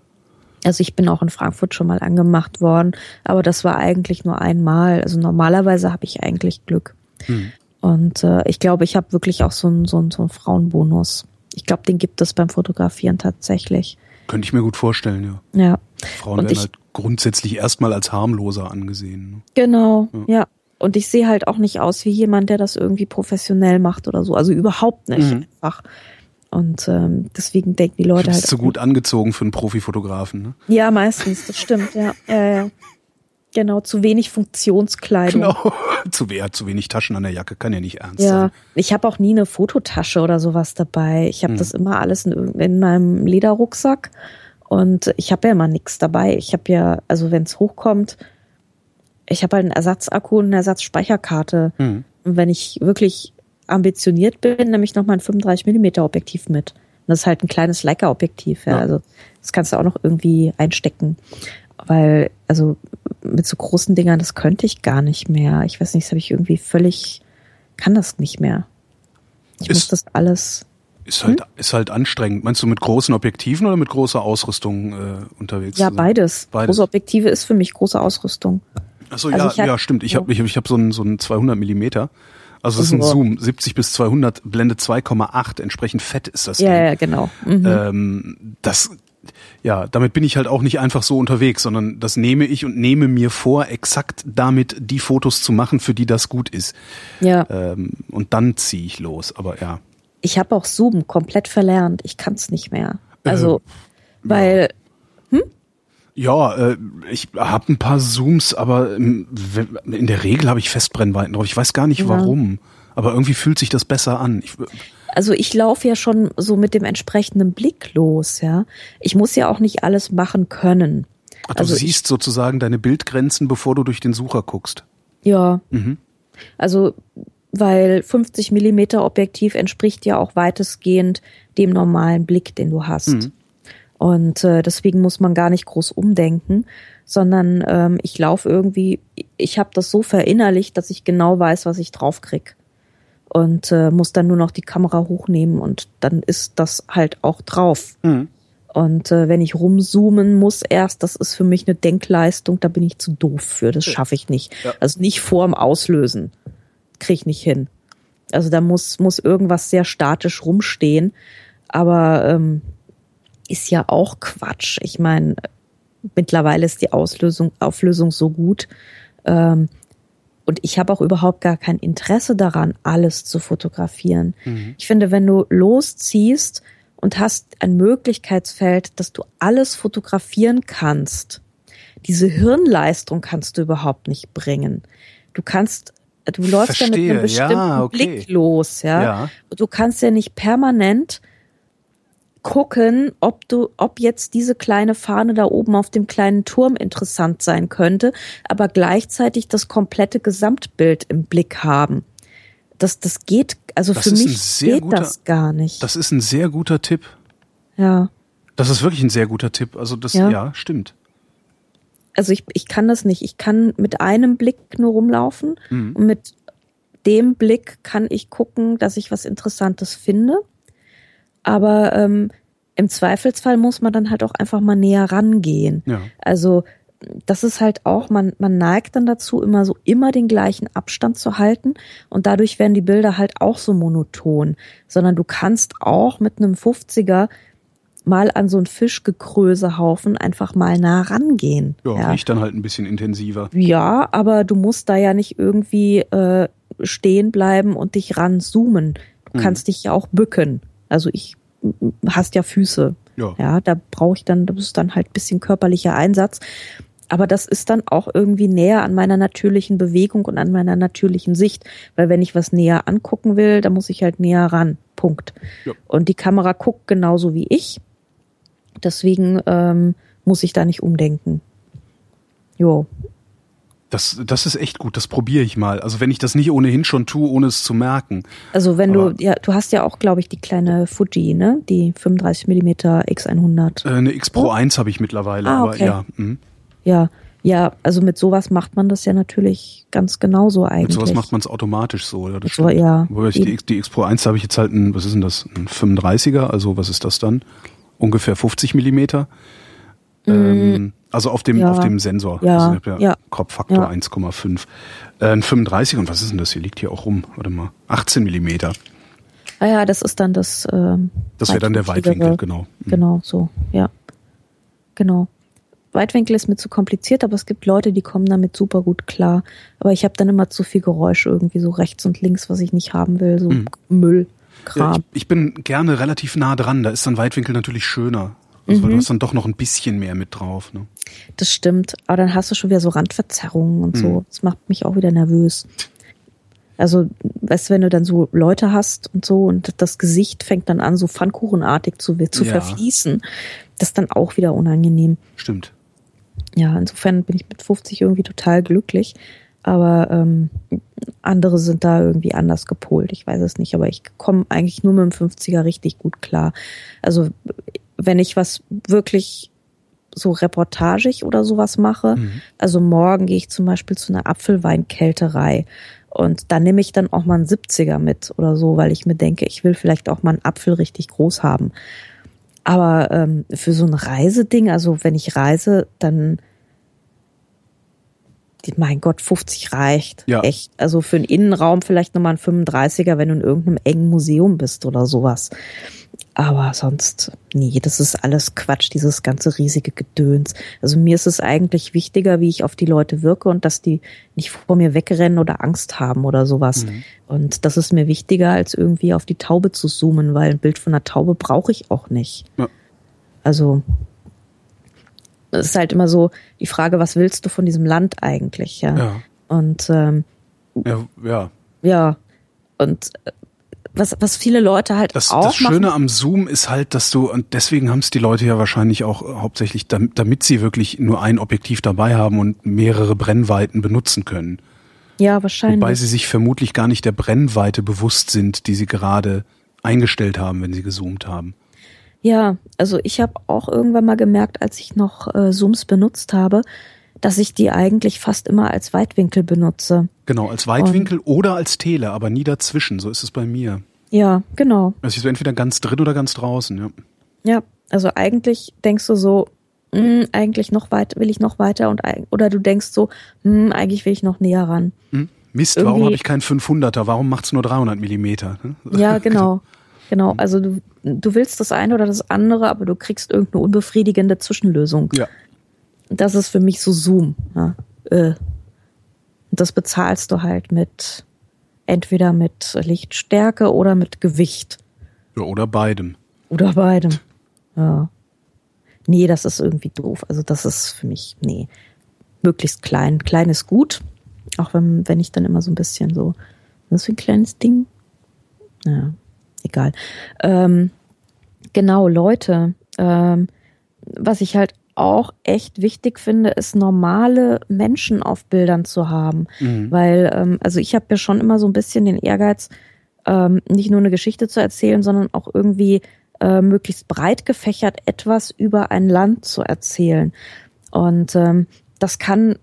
Also ich bin auch in Frankfurt schon mal angemacht worden, aber das war eigentlich nur einmal. Also normalerweise habe ich eigentlich Glück. Hm. Und äh, ich glaube, ich habe wirklich auch so einen so einen- so einen Frauenbonus. Ich glaube, den gibt es beim Fotografieren tatsächlich. Könnte ich mir gut vorstellen, ja. Ja, Frauen Und werden halt grundsätzlich erstmal als harmloser angesehen. ne? genau. Ja. Und ich sehe halt auch nicht aus wie jemand, der das irgendwie professionell macht oder so. Also überhaupt nicht Mhm. einfach. Und ähm, deswegen denken die Du Leute bist halt. zu gut angezogen für einen Profifotografen. Ne? Ja, meistens, das stimmt, ja. ja, ja. Genau, zu wenig Funktionskleidung. Genau. zu, wer, zu wenig Taschen an der Jacke, kann ja nicht ernst Ja, sein. ich habe auch nie eine Fototasche oder sowas dabei. Ich Hm. habe das immer alles in, in meinem Lederrucksack und ich habe ja immer nichts dabei. Ich habe ja, also wenn es hochkommt, ich habe halt einen Ersatzakku und eine Ersatzspeicherkarte. Hm. Und wenn ich wirklich ambitioniert bin, nehme ich noch mal ein 35 Millimeter Objektiv mit. Und das ist halt ein kleines Leica-Objektiv. Ja. Ja. Also das kannst du auch noch irgendwie einstecken. Weil, also mit so großen Dingern, das könnte ich gar nicht mehr. Ich weiß nicht, das habe ich irgendwie völlig, kann das nicht mehr. Ich Ist- muss das alles. Ist Hm? halt, ist halt anstrengend. Meinst du mit großen Objektiven oder mit großer Ausrüstung äh, unterwegs? Ja, beides. Beides. Große Objektive ist für mich große Ausrüstung. Achso, Also ja, hab- ja, stimmt. Ich habe ich, ich hab so einen so einen 200 Millimeter Also es ist ein Zoom, 70 bis 200, Blende 2,8, entsprechend fett ist das. Ja, Ding. ja, genau. Mhm. Ähm, das, ja, damit bin ich halt auch nicht einfach so unterwegs, sondern das nehme ich und nehme mir vor, exakt damit die Fotos zu machen, für die das gut ist. Ja. Ähm, und dann ziehe ich los, aber ja. Ich habe auch Zoom komplett verlernt. Ich kann es nicht mehr. Also, Äh, weil Ja, äh, ich habe ein paar Zooms, aber ähm, in der Regel habe ich Festbrennweiten drauf. Ich weiß gar nicht Ja. warum, aber irgendwie fühlt sich das besser an. Ich, also ich laufe ja schon so mit dem entsprechenden Blick los, ja. Ich muss ja auch nicht alles machen können. ach, du Also ich- siehst sozusagen deine Bildgrenzen, bevor du durch den Sucher guckst. Ja. Mhm. Also, weil 50 Millimeter Objektiv entspricht ja auch weitestgehend dem normalen Blick, den du hast. Mhm. Und äh, deswegen muss man gar nicht groß umdenken, sondern ähm, ich laufe irgendwie, ich habe das so verinnerlicht, dass ich genau weiß, was ich draufkrieg. Und äh, muss dann nur noch die Kamera hochnehmen und dann ist das halt auch drauf. Mhm. Und äh, wenn ich rumzoomen muss erst, das ist für mich eine Denkleistung, da bin ich zu doof für, das schaffe ich nicht. Ja. Also nicht vorm Auslösen, kriege ich nicht hin. Also da muss, muss irgendwas sehr statisch rumstehen, aber ähm, ist ja auch Quatsch. Ich meine, mittlerweile ist die Auslösung, Auflösung so gut. Ähm, und ich habe auch überhaupt gar kein Interesse daran, alles zu fotografieren. Ich finde, wenn du losziehst und hast ein Möglichkeitsfeld, dass du alles fotografieren kannst, diese Hirnleistung kannst du überhaupt nicht bringen. Du kannst, du läufst ja mit Verstehe, einem bestimmten ja, okay. Blick los, ja. Ja. Du kannst ja nicht permanent gucken, ob du, ob jetzt diese kleine Fahne da oben auf dem kleinen Turm interessant sein könnte, aber gleichzeitig das komplette Gesamtbild im Blick haben. Das, das geht, also Das für mich geht guter- das gar nicht. Das ist ein sehr guter Tipp. ja. Das ist wirklich ein sehr guter Tipp. Also das, ja, Ja. stimmt. Also ich, ich kann das nicht. Ich kann mit einem Blick nur rumlaufen Mhm. und mit dem Blick kann ich gucken, dass ich was Interessantes finde. Aber ähm, im Zweifelsfall muss man dann halt auch einfach mal näher rangehen. Ja. Also das ist halt auch, man, man neigt dann dazu, immer so immer den gleichen Abstand zu halten und dadurch werden die Bilder halt auch so monoton. Sondern du kannst auch mit einem 50er mal an so einen Fischgekrösehaufen einfach mal nah rangehen. Ja, riecht dann halt ein bisschen intensiver. Ja, aber du musst da ja nicht irgendwie äh, stehen bleiben und dich ranzoomen. Du Mhm. kannst dich ja auch bücken. Also ich m- hast ja Füße. Ja. Ja, da brauche ich dann, das ist dann halt bisschen körperlicher Einsatz. Aber das ist dann auch irgendwie näher an meiner natürlichen Bewegung und an meiner natürlichen Sicht. Weil wenn ich was näher angucken will, dann muss ich halt näher ran. Punkt. Ja. Und die Kamera guckt genauso wie ich. Deswegen ähm, muss ich da nicht umdenken. Jo. Das, das ist echt gut, das probiere ich mal. Also wenn ich das nicht ohnehin schon tue, ohne es zu merken. Also wenn Aber- du, ja, du hast ja auch, glaube ich, die kleine Fuji, ne? Die 35 Millimeter X100. Äh, eine X Pro 1 habe ich mittlerweile, Ah, aber okay. ja. mhm. Ja, ja, also mit sowas macht man das ja natürlich ganz genauso eigentlich. Mit sowas macht man es automatisch so. Ja, das so, ja. Wobei ich die, X- die X Pro 1 habe ich jetzt halt ein, was ist denn das? Ein 35er, also was ist das dann? Ungefähr 50 Millimeter. Ähm, also auf dem. Ja. auf dem Sensor. Ja, Also ja, ja. Crop-Faktor Ja. 1,5. Äh, ein 35 und was ist denn das? Hier liegt hier auch rum. Warte mal. 18 Millimeter. Ah ja, das ist dann das. Ähm, Das wäre dann der. Weitwinkel, genau. Mhm. Genau, so, ja. Genau. Weitwinkel ist mir zu kompliziert, aber es gibt Leute, die kommen damit super gut klar. Aber ich habe dann immer zu viel Geräusch irgendwie so rechts und links, was ich nicht haben will, so Müll, Mhm. Ja, Kram. ich, ich bin gerne relativ nah dran. Da ist dann Weitwinkel natürlich schöner. Also, Mhm. du hast dann doch noch ein bisschen mehr mit drauf. Ne? Das stimmt. Aber dann hast du schon wieder so Randverzerrungen und Mhm. so. Das macht mich auch wieder nervös. Also, weißt du, wenn du dann so Leute hast und so und das Gesicht fängt dann an, so pfannkuchenartig zu, zu Ja. verfließen, das ist dann auch wieder unangenehm. Stimmt. Ja, insofern bin ich mit 50 irgendwie total glücklich. Aber ähm, andere sind da irgendwie anders gepolt. Ich weiß es nicht, aber ich komme eigentlich nur mit dem 50er richtig gut klar. Also wenn ich was wirklich so reportagig oder sowas mache, also morgen gehe ich zum Beispiel zu einer Apfelweinkälterei und da nehme ich dann auch mal einen 70er mit oder so, weil ich mir denke, ich will vielleicht auch mal einen Apfel richtig groß haben. Aber ähm, für so ein Reiseding, also wenn ich reise, dann mein Gott, 50 reicht. Ja. Echt. Also für einen Innenraum vielleicht nochmal ein 35er, wenn du in irgendeinem engen Museum bist oder sowas. Aber sonst, nee, das ist alles Quatsch, dieses ganze riesige Gedöns. Also mir ist es eigentlich wichtiger, wie ich auf die Leute wirke und dass die nicht vor mir wegrennen oder Angst haben oder sowas. Mhm. Und das ist mir wichtiger, als irgendwie auf die Taube zu zoomen, weil ein Bild von einer Taube brauche ich auch nicht. Ja. Also es ist halt immer so die Frage, was willst du von diesem Land eigentlich, ja? Ja. Und ähm, Ja, ja. ja, und äh, was, was viele Leute halt Das, auch das Schöne machen, am Zoom ist halt, dass du, und deswegen haben es die Leute ja wahrscheinlich auch äh, hauptsächlich, damit, damit sie wirklich nur ein Objektiv dabei haben und mehrere Brennweiten benutzen können. ja wahrscheinlich, Wobei sie sich vermutlich gar nicht der Brennweite bewusst sind, die sie gerade eingestellt haben, wenn sie gezoomt haben. Ja, also ich habe auch irgendwann mal gemerkt, als ich noch äh, Zooms benutzt habe, dass ich die eigentlich fast immer als Weitwinkel benutze. Genau, als Weitwinkel oder als Tele, aber nie dazwischen. So ist es bei mir. Ja, genau. Also ich so entweder ganz drin oder ganz draußen, ja. Ja, also eigentlich denkst du so, hm, eigentlich noch weit, will ich noch weiter und oder du denkst so, hm, eigentlich will ich noch näher ran. Hm? Mist, warum Irgendwie- habe ich keinen 500er? Warum macht's nur 300 Millimeter? Ja, genau. Genau. Also du, du willst das eine oder das andere, aber du kriegst irgendeine unbefriedigende Zwischenlösung. Ja. Das ist für mich so Zoom. Ja. Äh. Das bezahlst du halt mit entweder mit Lichtstärke oder mit Gewicht. ja. Oder beidem. Oder beidem. Ja. Nee, das ist irgendwie doof. Also das ist für mich, nee. Möglichst klein. Klein ist gut. Auch wenn, wenn ich dann immer so ein bisschen so, das ist wie ein kleines Ding. Ja, egal. Ähm, genau, Leute. Ähm, was ich halt auch echt wichtig finde, ist normale Menschen auf Bildern zu haben. Mhm. Weil, ähm, also ich habe ja schon immer so ein bisschen den Ehrgeiz, ähm, nicht nur eine Geschichte zu erzählen, sondern auch irgendwie äh, möglichst breit gefächert etwas über ein Land zu erzählen. Und ähm, das kann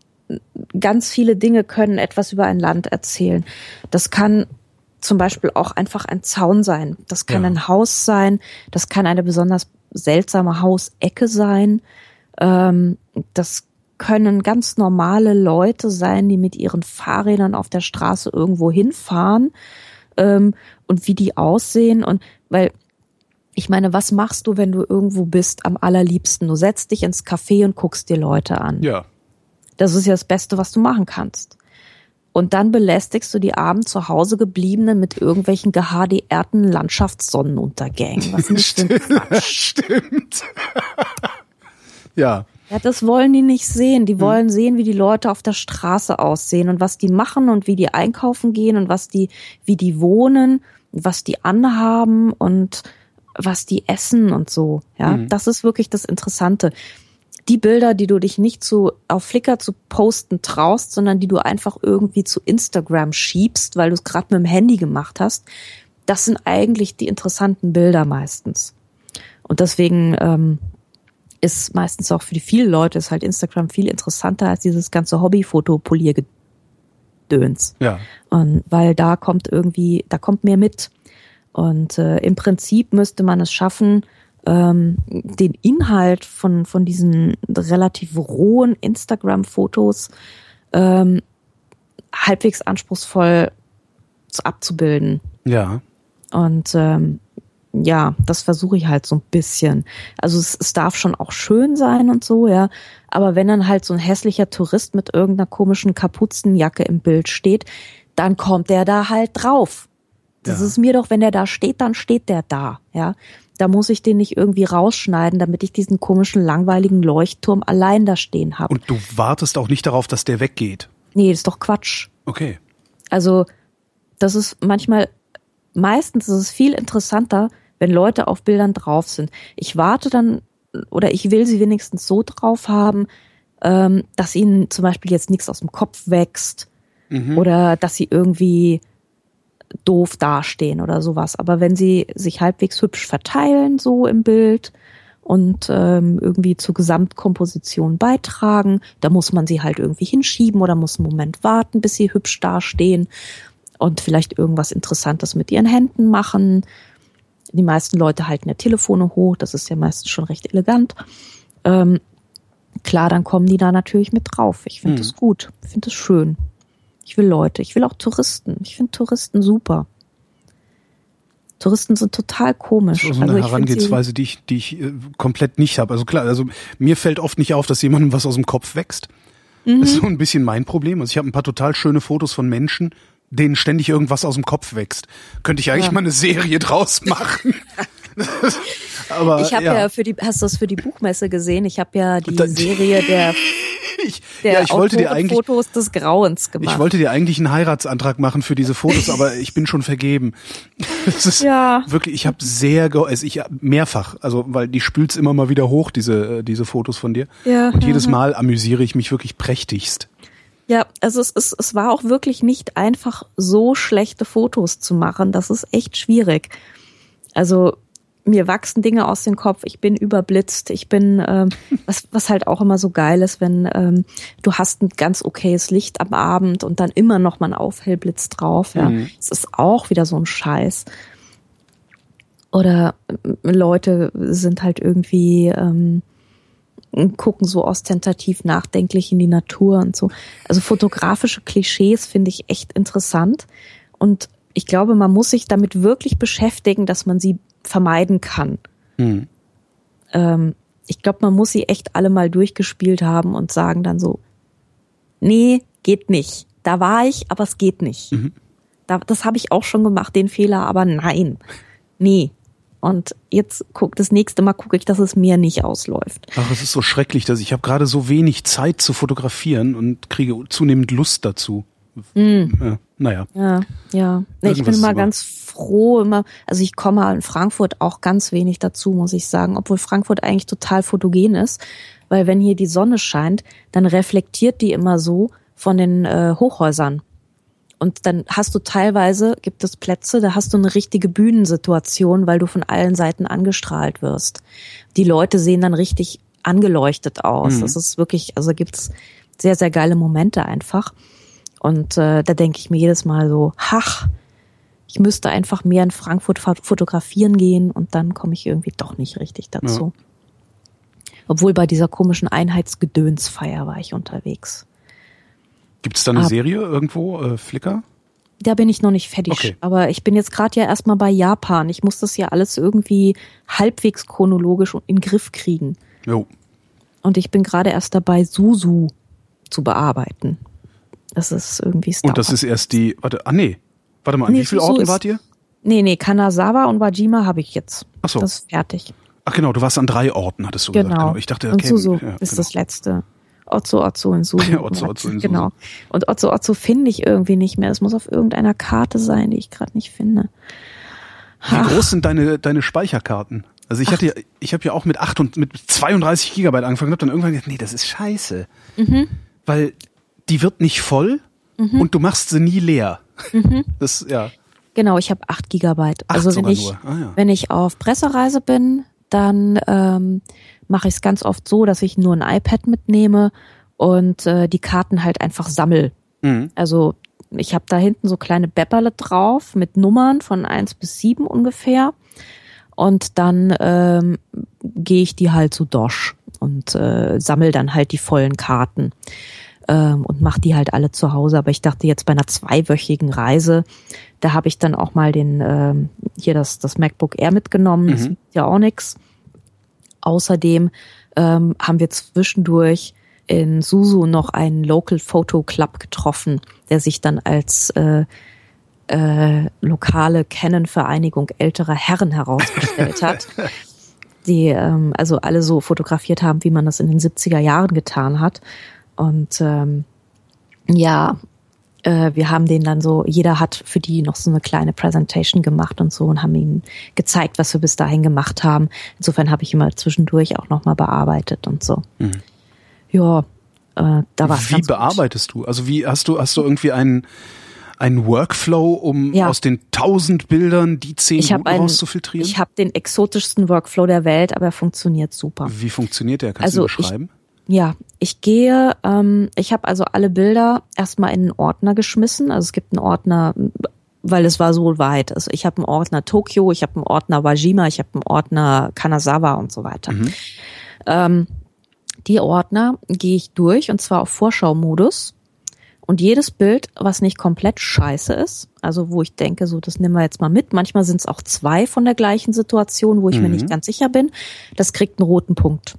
ganz viele Dinge können etwas über ein Land erzählen. Das kann zum Beispiel auch einfach ein Zaun sein. Das kann Ja. ein Haus sein. Das kann eine besonders seltsame Hausecke sein. Ähm, das können ganz normale Leute sein, die mit ihren Fahrrädern auf der Straße irgendwo hinfahren ähm, und wie die aussehen und weil ich meine, was machst du, wenn du irgendwo bist am allerliebsten? Du setzt dich ins Café und guckst dir Leute an. Ja. Das ist ja das Beste, was du machen kannst. Und dann belästigst du die armen zu Hause gebliebenen mit irgendwelchen geHDRten Landschaftssonnenuntergängen. Was denn Quatsch? Stimmt. ja. Ja, das wollen die nicht sehen. Die wollen sehen, wie die Leute auf der Straße aussehen und was die machen und wie die einkaufen gehen und was die, wie die wohnen, was die anhaben und was die essen und so. Ja, Mhm. das ist wirklich das Interessante. Die Bilder, die du dich nicht zu, auf Flickr zu posten traust, sondern die du einfach irgendwie zu Instagram schiebst, weil du es gerade mit dem Handy gemacht hast, das sind eigentlich die interessanten Bilder meistens. Und deswegen ähm, ist meistens auch für die vielen Leute ist halt Instagram viel interessanter als dieses ganze Hobby-Foto-Poliergedöns. Ja. Und weil da kommt irgendwie, da kommt mehr mit. Und äh, im Prinzip müsste man es schaffen, ähm, den Inhalt von, von diesen relativ rohen Instagram-Fotos ähm, halbwegs anspruchsvoll zu, abzubilden. Ja. Und ähm, ja, das versuche ich halt so ein bisschen. Also es, es darf schon auch schön sein und so, ja. Aber wenn dann halt so ein hässlicher Tourist mit irgendeiner komischen Kapuzenjacke im Bild steht, dann kommt der da halt drauf. Das Ja. ist mir doch, wenn der da steht, dann steht der da, ja. Da muss ich den nicht irgendwie rausschneiden, damit ich diesen komischen, langweiligen Leuchtturm allein da stehen habe. Und du wartest auch nicht darauf, dass der weggeht. Nee, das ist doch Quatsch. Okay. Also, das ist manchmal, meistens ist es viel interessanter, wenn Leute auf Bildern drauf sind. Ich warte dann, oder ich will sie wenigstens so drauf haben, ähm, dass ihnen zum Beispiel jetzt nichts aus dem Kopf wächst Mhm. oder dass sie irgendwie doof dastehen oder sowas. Aber wenn sie sich halbwegs hübsch verteilen, so im Bild und ähm, irgendwie zur Gesamtkomposition beitragen, da muss man sie halt irgendwie hinschieben oder muss einen Moment warten, bis sie hübsch dastehen und vielleicht irgendwas Interessantes mit ihren Händen machen. Die meisten Leute halten ja Telefone hoch, das ist ja meistens schon recht elegant. Ähm, klar, dann kommen die da natürlich mit drauf. Ich finde Hm. das gut. Ich finde das schön. Ich will Leute. Ich will auch Touristen. Ich finde Touristen super. Touristen sind total komisch. Das ist so eine Also Herangehensweise, die ich, die ich äh, komplett nicht habe. Also klar, also mir fällt oft nicht auf, dass jemandem was aus dem Kopf wächst. Mhm. Das ist so ein bisschen mein Problem. Also ich habe ein paar total schöne Fotos von Menschen, denen ständig irgendwas aus dem Kopf wächst. Könnte ich eigentlich Ja. mal eine Serie draus machen. Aber Ich habe ja. für die, hast du das für die Buchmesse gesehen? Ich habe ja die Da- Serie der, ich, der ja, ich wollte dir eigentlich, Fotos des Grauens gemacht. ich wollte dir eigentlich einen Heiratsantrag machen für diese Fotos, aber ich bin schon vergeben. Das ist Ja. wirklich, ich habe sehr, also ich mehrfach, also weil die spült's immer mal wieder hoch, diese äh, diese Fotos von dir. Ja, Und jedes ja, ja. Mal amüsiere ich mich wirklich prächtigst. Ja, also es, es, es war auch wirklich nicht einfach, so schlechte Fotos zu machen. Das ist echt schwierig. Also mir wachsen Dinge aus dem Kopf, ich bin überblitzt, ich bin, ähm, was, was halt auch immer so geil ist, wenn ähm, du hast ein ganz okayes Licht am Abend und dann immer noch mal ein Aufhellblitz drauf. Ja, Mhm. es ist auch wieder so ein Scheiß. Oder ähm, Leute sind halt irgendwie ähm, gucken so ostentativ nachdenklich in die Natur und so. Also fotografische Klischees finde ich echt interessant. Und ich glaube, man muss sich damit wirklich beschäftigen, dass man sie vermeiden kann. Hm. Ähm, ich glaube, man muss sie echt alle mal durchgespielt haben und sagen dann so, nee, geht nicht. Da war ich, aber es geht nicht. Da, das habe ich auch schon gemacht, den Fehler, aber nein, nee. Und jetzt guck, das nächste Mal gucke ich, dass es mir nicht ausläuft. Ach, es ist so schrecklich, dass ich habe gerade so wenig Zeit zu fotografieren und kriege zunehmend Lust dazu. Ja, naja. Ja, ja. Nee, ich bin immer immer- ganz froh, immer, also ich komme in Frankfurt auch ganz wenig dazu, muss ich sagen, obwohl Frankfurt eigentlich total fotogen ist, weil wenn hier die Sonne scheint, dann reflektiert die immer so von den äh, Hochhäusern. Und dann hast du teilweise, gibt es Plätze, da hast du eine richtige Bühnensituation, weil du von allen Seiten angestrahlt wirst. Die Leute sehen dann richtig angeleuchtet aus. Mhm. Das ist wirklich, also gibt's sehr, sehr geile Momente einfach. Und äh, da denke ich mir jedes Mal so, ach, ich müsste einfach mehr in Frankfurt fo- fotografieren gehen und dann komme ich irgendwie doch nicht richtig dazu. Obwohl bei dieser komischen Einheitsgedönsfeier war ich unterwegs. Gibt es da eine Ah. Serie irgendwo, äh, Flickr? Da bin ich noch nicht fertig. Okay. Aber ich bin jetzt gerade ja erstmal bei Japan. Ich muss das ja alles irgendwie halbwegs chronologisch in den Griff kriegen. Jo. Und ich bin gerade erst dabei, Susu zu bearbeiten. Das ist irgendwie es Und das ist erst die, warte, ah nee, warte mal, an Nee, wie vielen so Orten ist- wart ihr? Nee, nee, Kanazawa und Wajima habe ich jetzt. Ach so. Das ist fertig. Ach genau, du warst an drei Orten, hattest du gesagt. Genau. Genau. Ich dachte, und okay, Susu ja, ist genau. das letzte. Otzo Otzo in Susu. Otzo Otzo in Susu. Genau. Und Otzo Otzo finde ich irgendwie nicht mehr. Es muss auf irgendeiner Karte sein, die ich gerade nicht finde. Wie groß sind deine, deine Speicherkarten? Also ich hatte ja, ich habe ja auch mit 8 und mit 32 Gigabyte angefangen und hab dann irgendwann gedacht, nee, das ist scheiße. Mhm. Weil die wird nicht voll und du machst sie nie leer. Das, ja. Genau, ich habe 8 Gigabyte. Acht also wenn ich. Ah, ja. wenn ich auf Pressereise bin, dann ähm, mache ich es ganz oft so, dass ich nur ein iPad mitnehme und äh, die Karten halt einfach sammel. Mhm. Also ich habe da hinten so kleine Bepperle drauf mit Nummern von eins bis sieben ungefähr. Und dann ähm, gehe ich die halt so dosch und äh, sammel dann halt die vollen Karten ähm, und mache die halt alle zu Hause. Aber ich dachte jetzt bei einer zweiwöchigen Reise, da habe ich dann auch mal den ähm, hier das das MacBook Air mitgenommen. Das wiegt ja auch nix. Außerdem ähm, haben wir zwischendurch in Susu noch einen Local Photo Club getroffen, der sich dann als äh, äh, lokale Canon-Vereinigung älterer Herren herausgestellt hat, die ähm, also alle so fotografiert haben, wie man das in den 70er Jahren getan hat. Und ähm, ja, äh, wir haben den dann so, jeder hat für die noch so eine kleine Präsentation gemacht und so und haben ihnen gezeigt, was wir bis dahin gemacht haben. Insofern habe ich immer zwischendurch auch nochmal bearbeitet und so. Ja, äh, da war Mhm. Wie bearbeitest du? Also wie hast du hast du irgendwie einen einen Workflow, um Ja. aus den tausend Bildern die zehn Ich guten einen, rauszufiltrieren? ich habe den exotischsten Workflow der Welt, aber er funktioniert super. Wie funktioniert der? Kannst Also du beschreiben? Ja, ich gehe, ähm, ich habe also alle Bilder erstmal in einen Ordner geschmissen. Also es gibt einen Ordner, weil es war so weit. Also ich habe einen Ordner Tokio, ich habe einen Ordner Wajima, ich habe einen Ordner Kanazawa und so weiter. Ähm, Die Ordner gehe ich durch und zwar auf Vorschau-Modus. Und jedes Bild, was nicht komplett scheiße ist, also wo ich denke, so, das nehmen wir jetzt mal mit. Manchmal sind es auch zwei von der gleichen Situation, wo ich mhm. mir nicht ganz sicher bin. Das kriegt einen roten Punkt.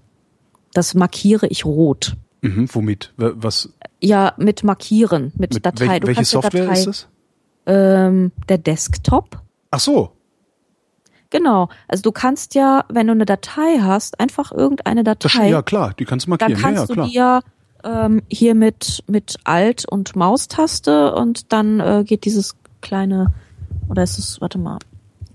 Das markiere ich rot. Mhm, womit? Was? Ja, mit Markieren, mit, mit Datei. Wel welche Software Datei, ist das? Ähm, der Desktop. Ach so. Genau. Also du kannst ja, wenn du eine Datei hast, einfach irgendeine Datei. Das, ja klar, die kannst du markieren. Dann kannst ja, ja, du dir ähm, hier mit mit Alt und Maustaste und dann äh, geht dieses kleine oder ist es, warte mal,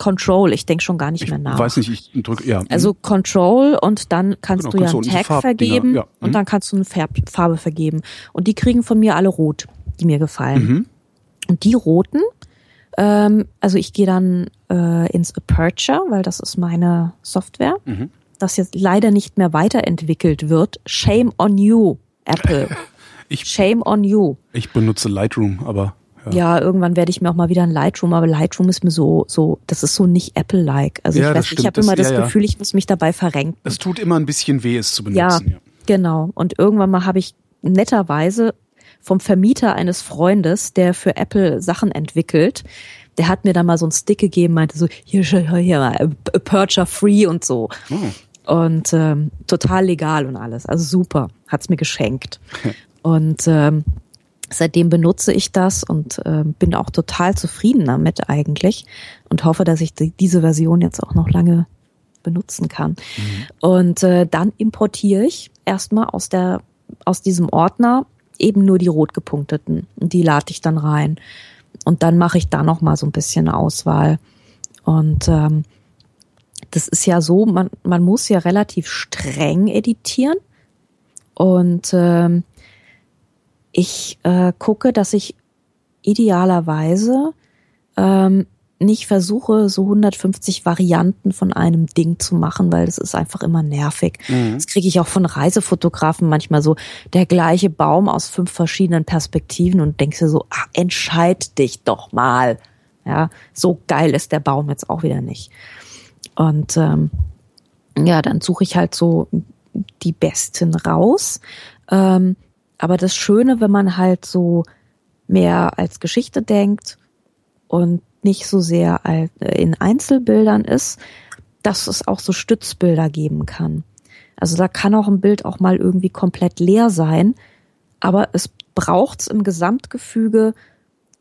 Control, ich denke schon gar nicht ich mehr nach. Weiß nicht, ich drücke, ja. Also Control und dann kannst genau, du ja einen Tag vergeben ja. und dann kannst du eine Farbe vergeben. Und die kriegen von mir alle rot, die mir gefallen. Mhm. Und die roten, ähm, also ich gehe dann äh, ins Aperture, weil das ist meine Software, mhm. das jetzt leider nicht mehr weiterentwickelt wird. Shame on you, Apple. ich, Shame on you. Ich benutze Lightroom, aber ja. ja, irgendwann werde ich mir auch mal wieder ein Lightroom, aber Lightroom ist mir so, so, das ist so nicht Apple-like. Also ja, ich weiß, ich habe immer das, ja, Gefühl, ich muss mich dabei verrenken. Es tut immer ein bisschen weh, es zu benutzen. Ja, genau. Und irgendwann mal habe ich netterweise vom Vermieter eines Freundes, der für Apple Sachen entwickelt, der hat mir da mal so einen Stick gegeben, meinte so, hier, hier, hier Aperture Free und so. Oh. Und ähm, total legal und alles. Also super, hat's mir geschenkt. und ähm, Seitdem benutze ich das und äh, bin auch total zufrieden damit eigentlich und hoffe, dass ich die, diese Version jetzt auch noch lange benutzen kann. Mhm. Und äh, dann importiere ich erstmal aus der aus diesem Ordner eben nur die rot gepunkteten die lade ich dann rein und dann mache ich da noch mal so ein bisschen Auswahl und ähm, das ist ja so, man man muss ja relativ streng editieren und ähm, ich äh, gucke, dass ich idealerweise ähm, nicht versuche, so 150 Varianten von einem Ding zu machen, weil das ist einfach immer nervig. Mhm. Das kriege ich auch von Reisefotografen manchmal so, der gleiche Baum aus fünf verschiedenen Perspektiven und denkst dir so, ach, entscheid dich doch mal. Ja, so geil ist der Baum jetzt auch wieder nicht. Und ähm, ja, dann suche ich halt so die besten raus. Ähm, aber das Schöne, wenn man halt so mehr als Geschichte denkt und nicht so sehr in Einzelbildern ist, dass es auch so Stützbilder geben kann. Also da kann auch ein Bild auch mal irgendwie komplett leer sein, aber es braucht's im Gesamtgefüge,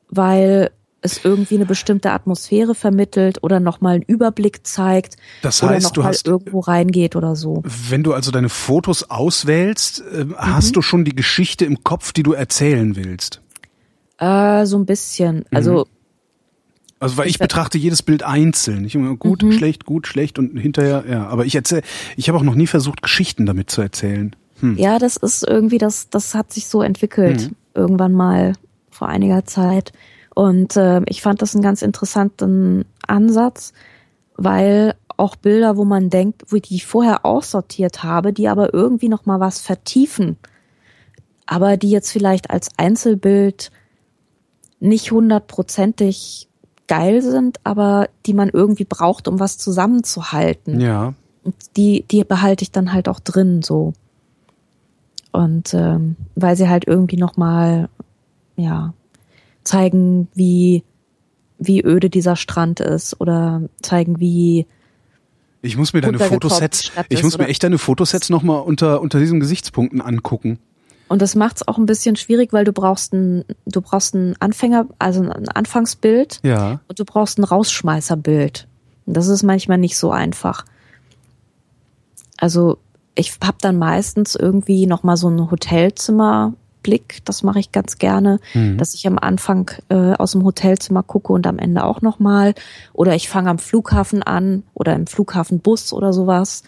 weil es irgendwie eine bestimmte Atmosphäre vermittelt oder nochmal einen Überblick zeigt das heißt, oder noch du hast, irgendwo reingeht oder so. Wenn du also deine Fotos auswählst, äh, mhm. hast du schon die Geschichte im Kopf, die du erzählen willst? Äh, so ein bisschen. Also mhm. Also weil ich, betrachte jedes Bild einzeln. Ich immer gut, mhm. schlecht, gut, schlecht und hinterher, ja. Aber ich erzähle, ich habe auch noch nie versucht, Geschichten damit zu erzählen. Hm. Ja, das ist irgendwie, das, das hat sich so entwickelt. Mhm. Irgendwann mal vor einiger Zeit. Und äh, ich fand das einen ganz interessanten Ansatz, weil auch Bilder, wo man denkt, wo ich die vorher aussortiert habe, die aber irgendwie noch mal was vertiefen, aber die jetzt vielleicht als Einzelbild nicht hundertprozentig geil sind, aber die man irgendwie braucht, um was zusammenzuhalten. Ja. Und die, die behalte ich dann halt auch drin so. Und ähm, weil sie halt irgendwie noch mal ja zeigen, wie, wie öde dieser Strand ist oder zeigen, wie ich muss mir deine Fotosets, ich muss mir echt deine Fotosets nochmal unter, unter diesen Gesichtspunkten angucken. Und das macht es auch ein bisschen schwierig, weil du brauchst ein, du brauchst ein Anfänger, also ein Anfangsbild. Ja. Und du brauchst ein Rausschmeißerbild. Und das ist manchmal nicht so einfach. Also ich habe dann meistens irgendwie nochmal so ein Hotelzimmer Blick, das mache ich ganz gerne, mhm. dass ich am Anfang äh, aus dem Hotelzimmer gucke und am Ende auch nochmal. Oder ich fange am Flughafen an oder im Flughafenbus oder sowas.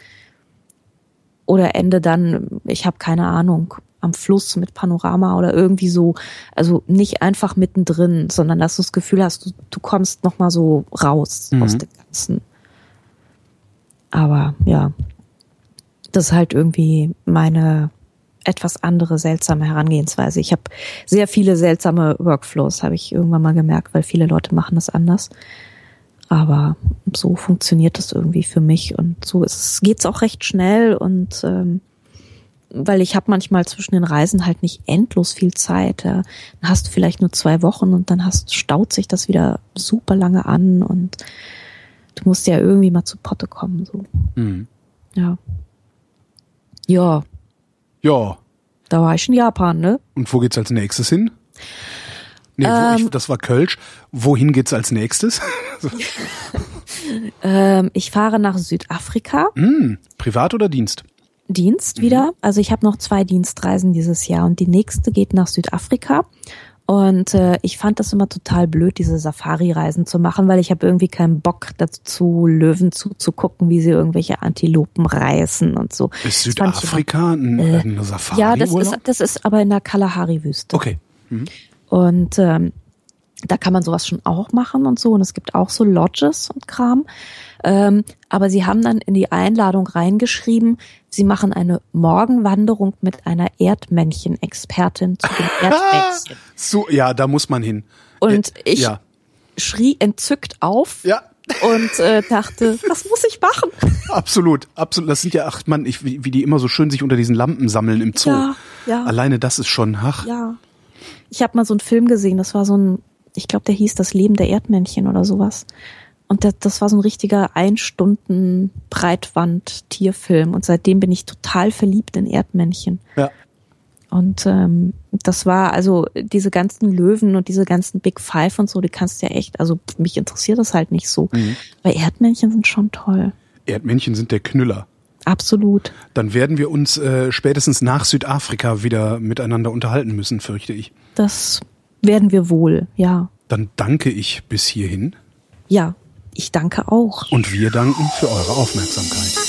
Oder ende dann, ich habe keine Ahnung, am Fluss mit Panorama oder irgendwie so. Also nicht einfach mittendrin, sondern dass du das Gefühl hast, du, du kommst nochmal so raus mhm. aus dem Ganzen. Aber ja, das ist halt irgendwie meine etwas andere seltsame Herangehensweise. Ich habe sehr viele seltsame Workflows, habe ich irgendwann mal gemerkt, weil viele Leute machen das anders. Aber so funktioniert das irgendwie für mich und so ist, geht's auch recht schnell und ähm, weil ich habe manchmal zwischen den Reisen halt nicht endlos viel Zeit. Ja. Dann hast du vielleicht nur zwei Wochen und dann hast, staut sich das wieder super lange an und du musst ja irgendwie mal zu Potte kommen. So. Mhm. Ja. Ja, Ja. da war ich in Japan, ne? Und wo geht's als nächstes hin? Nee, Ähm. ich, das war Kölsch. Wohin geht's als nächstes? Ähm, ich fahre nach Südafrika. hm, privat oder Dienst? Dienst wieder. Also ich habe noch zwei Dienstreisen dieses Jahr und die nächste geht nach Südafrika. Und äh, ich fand das immer total blöd, diese Safari-Reisen zu machen, weil ich habe irgendwie keinen Bock dazu, Löwen zuzugucken, wie sie irgendwelche Antilopen reißen und so. Ist Südafrika ein, Äh, ein immer- Safari? Ja, das ist, das ist aber in der Kalahari-Wüste. Okay. Und ähm, da kann man sowas schon auch machen und so. Und es gibt auch so Lodges und Kram. Ähm, aber sie haben dann in die Einladung reingeschrieben, sie machen eine Morgenwanderung mit einer Erdmännchen-Expertin zu den Erdmännchen. So, ja, da muss man hin. Und Äh, ich Ja. schrie entzückt auf Ja. und äh, dachte, was muss ich machen? Absolut, absolut. Das sind ja acht Mann, ich, wie, wie die immer so schön sich unter diesen Lampen sammeln im Zoo. Ja, ja. Alleine das ist schon, ach, Ja. Ich habe mal so einen Film gesehen, das war so ein, ich glaube, der hieß Das Leben der Erdmännchen oder sowas. Und das, das war so ein richtiger Ein-Stunden Breitwand-Tierfilm. Und seitdem bin ich total verliebt in Erdmännchen. ja. Und ähm, das war also diese ganzen Löwen und diese ganzen Big Five und so, die kannst du ja echt, also mich interessiert das halt nicht so. Weil Erdmännchen sind schon toll. Erdmännchen sind der Knüller. Absolut. Dann werden wir uns äh, spätestens nach Südafrika wieder miteinander unterhalten müssen, fürchte ich. Das werden wir wohl, ja. Dann danke ich bis hierhin Ja, ich danke auch. und wir danken für eure Aufmerksamkeit.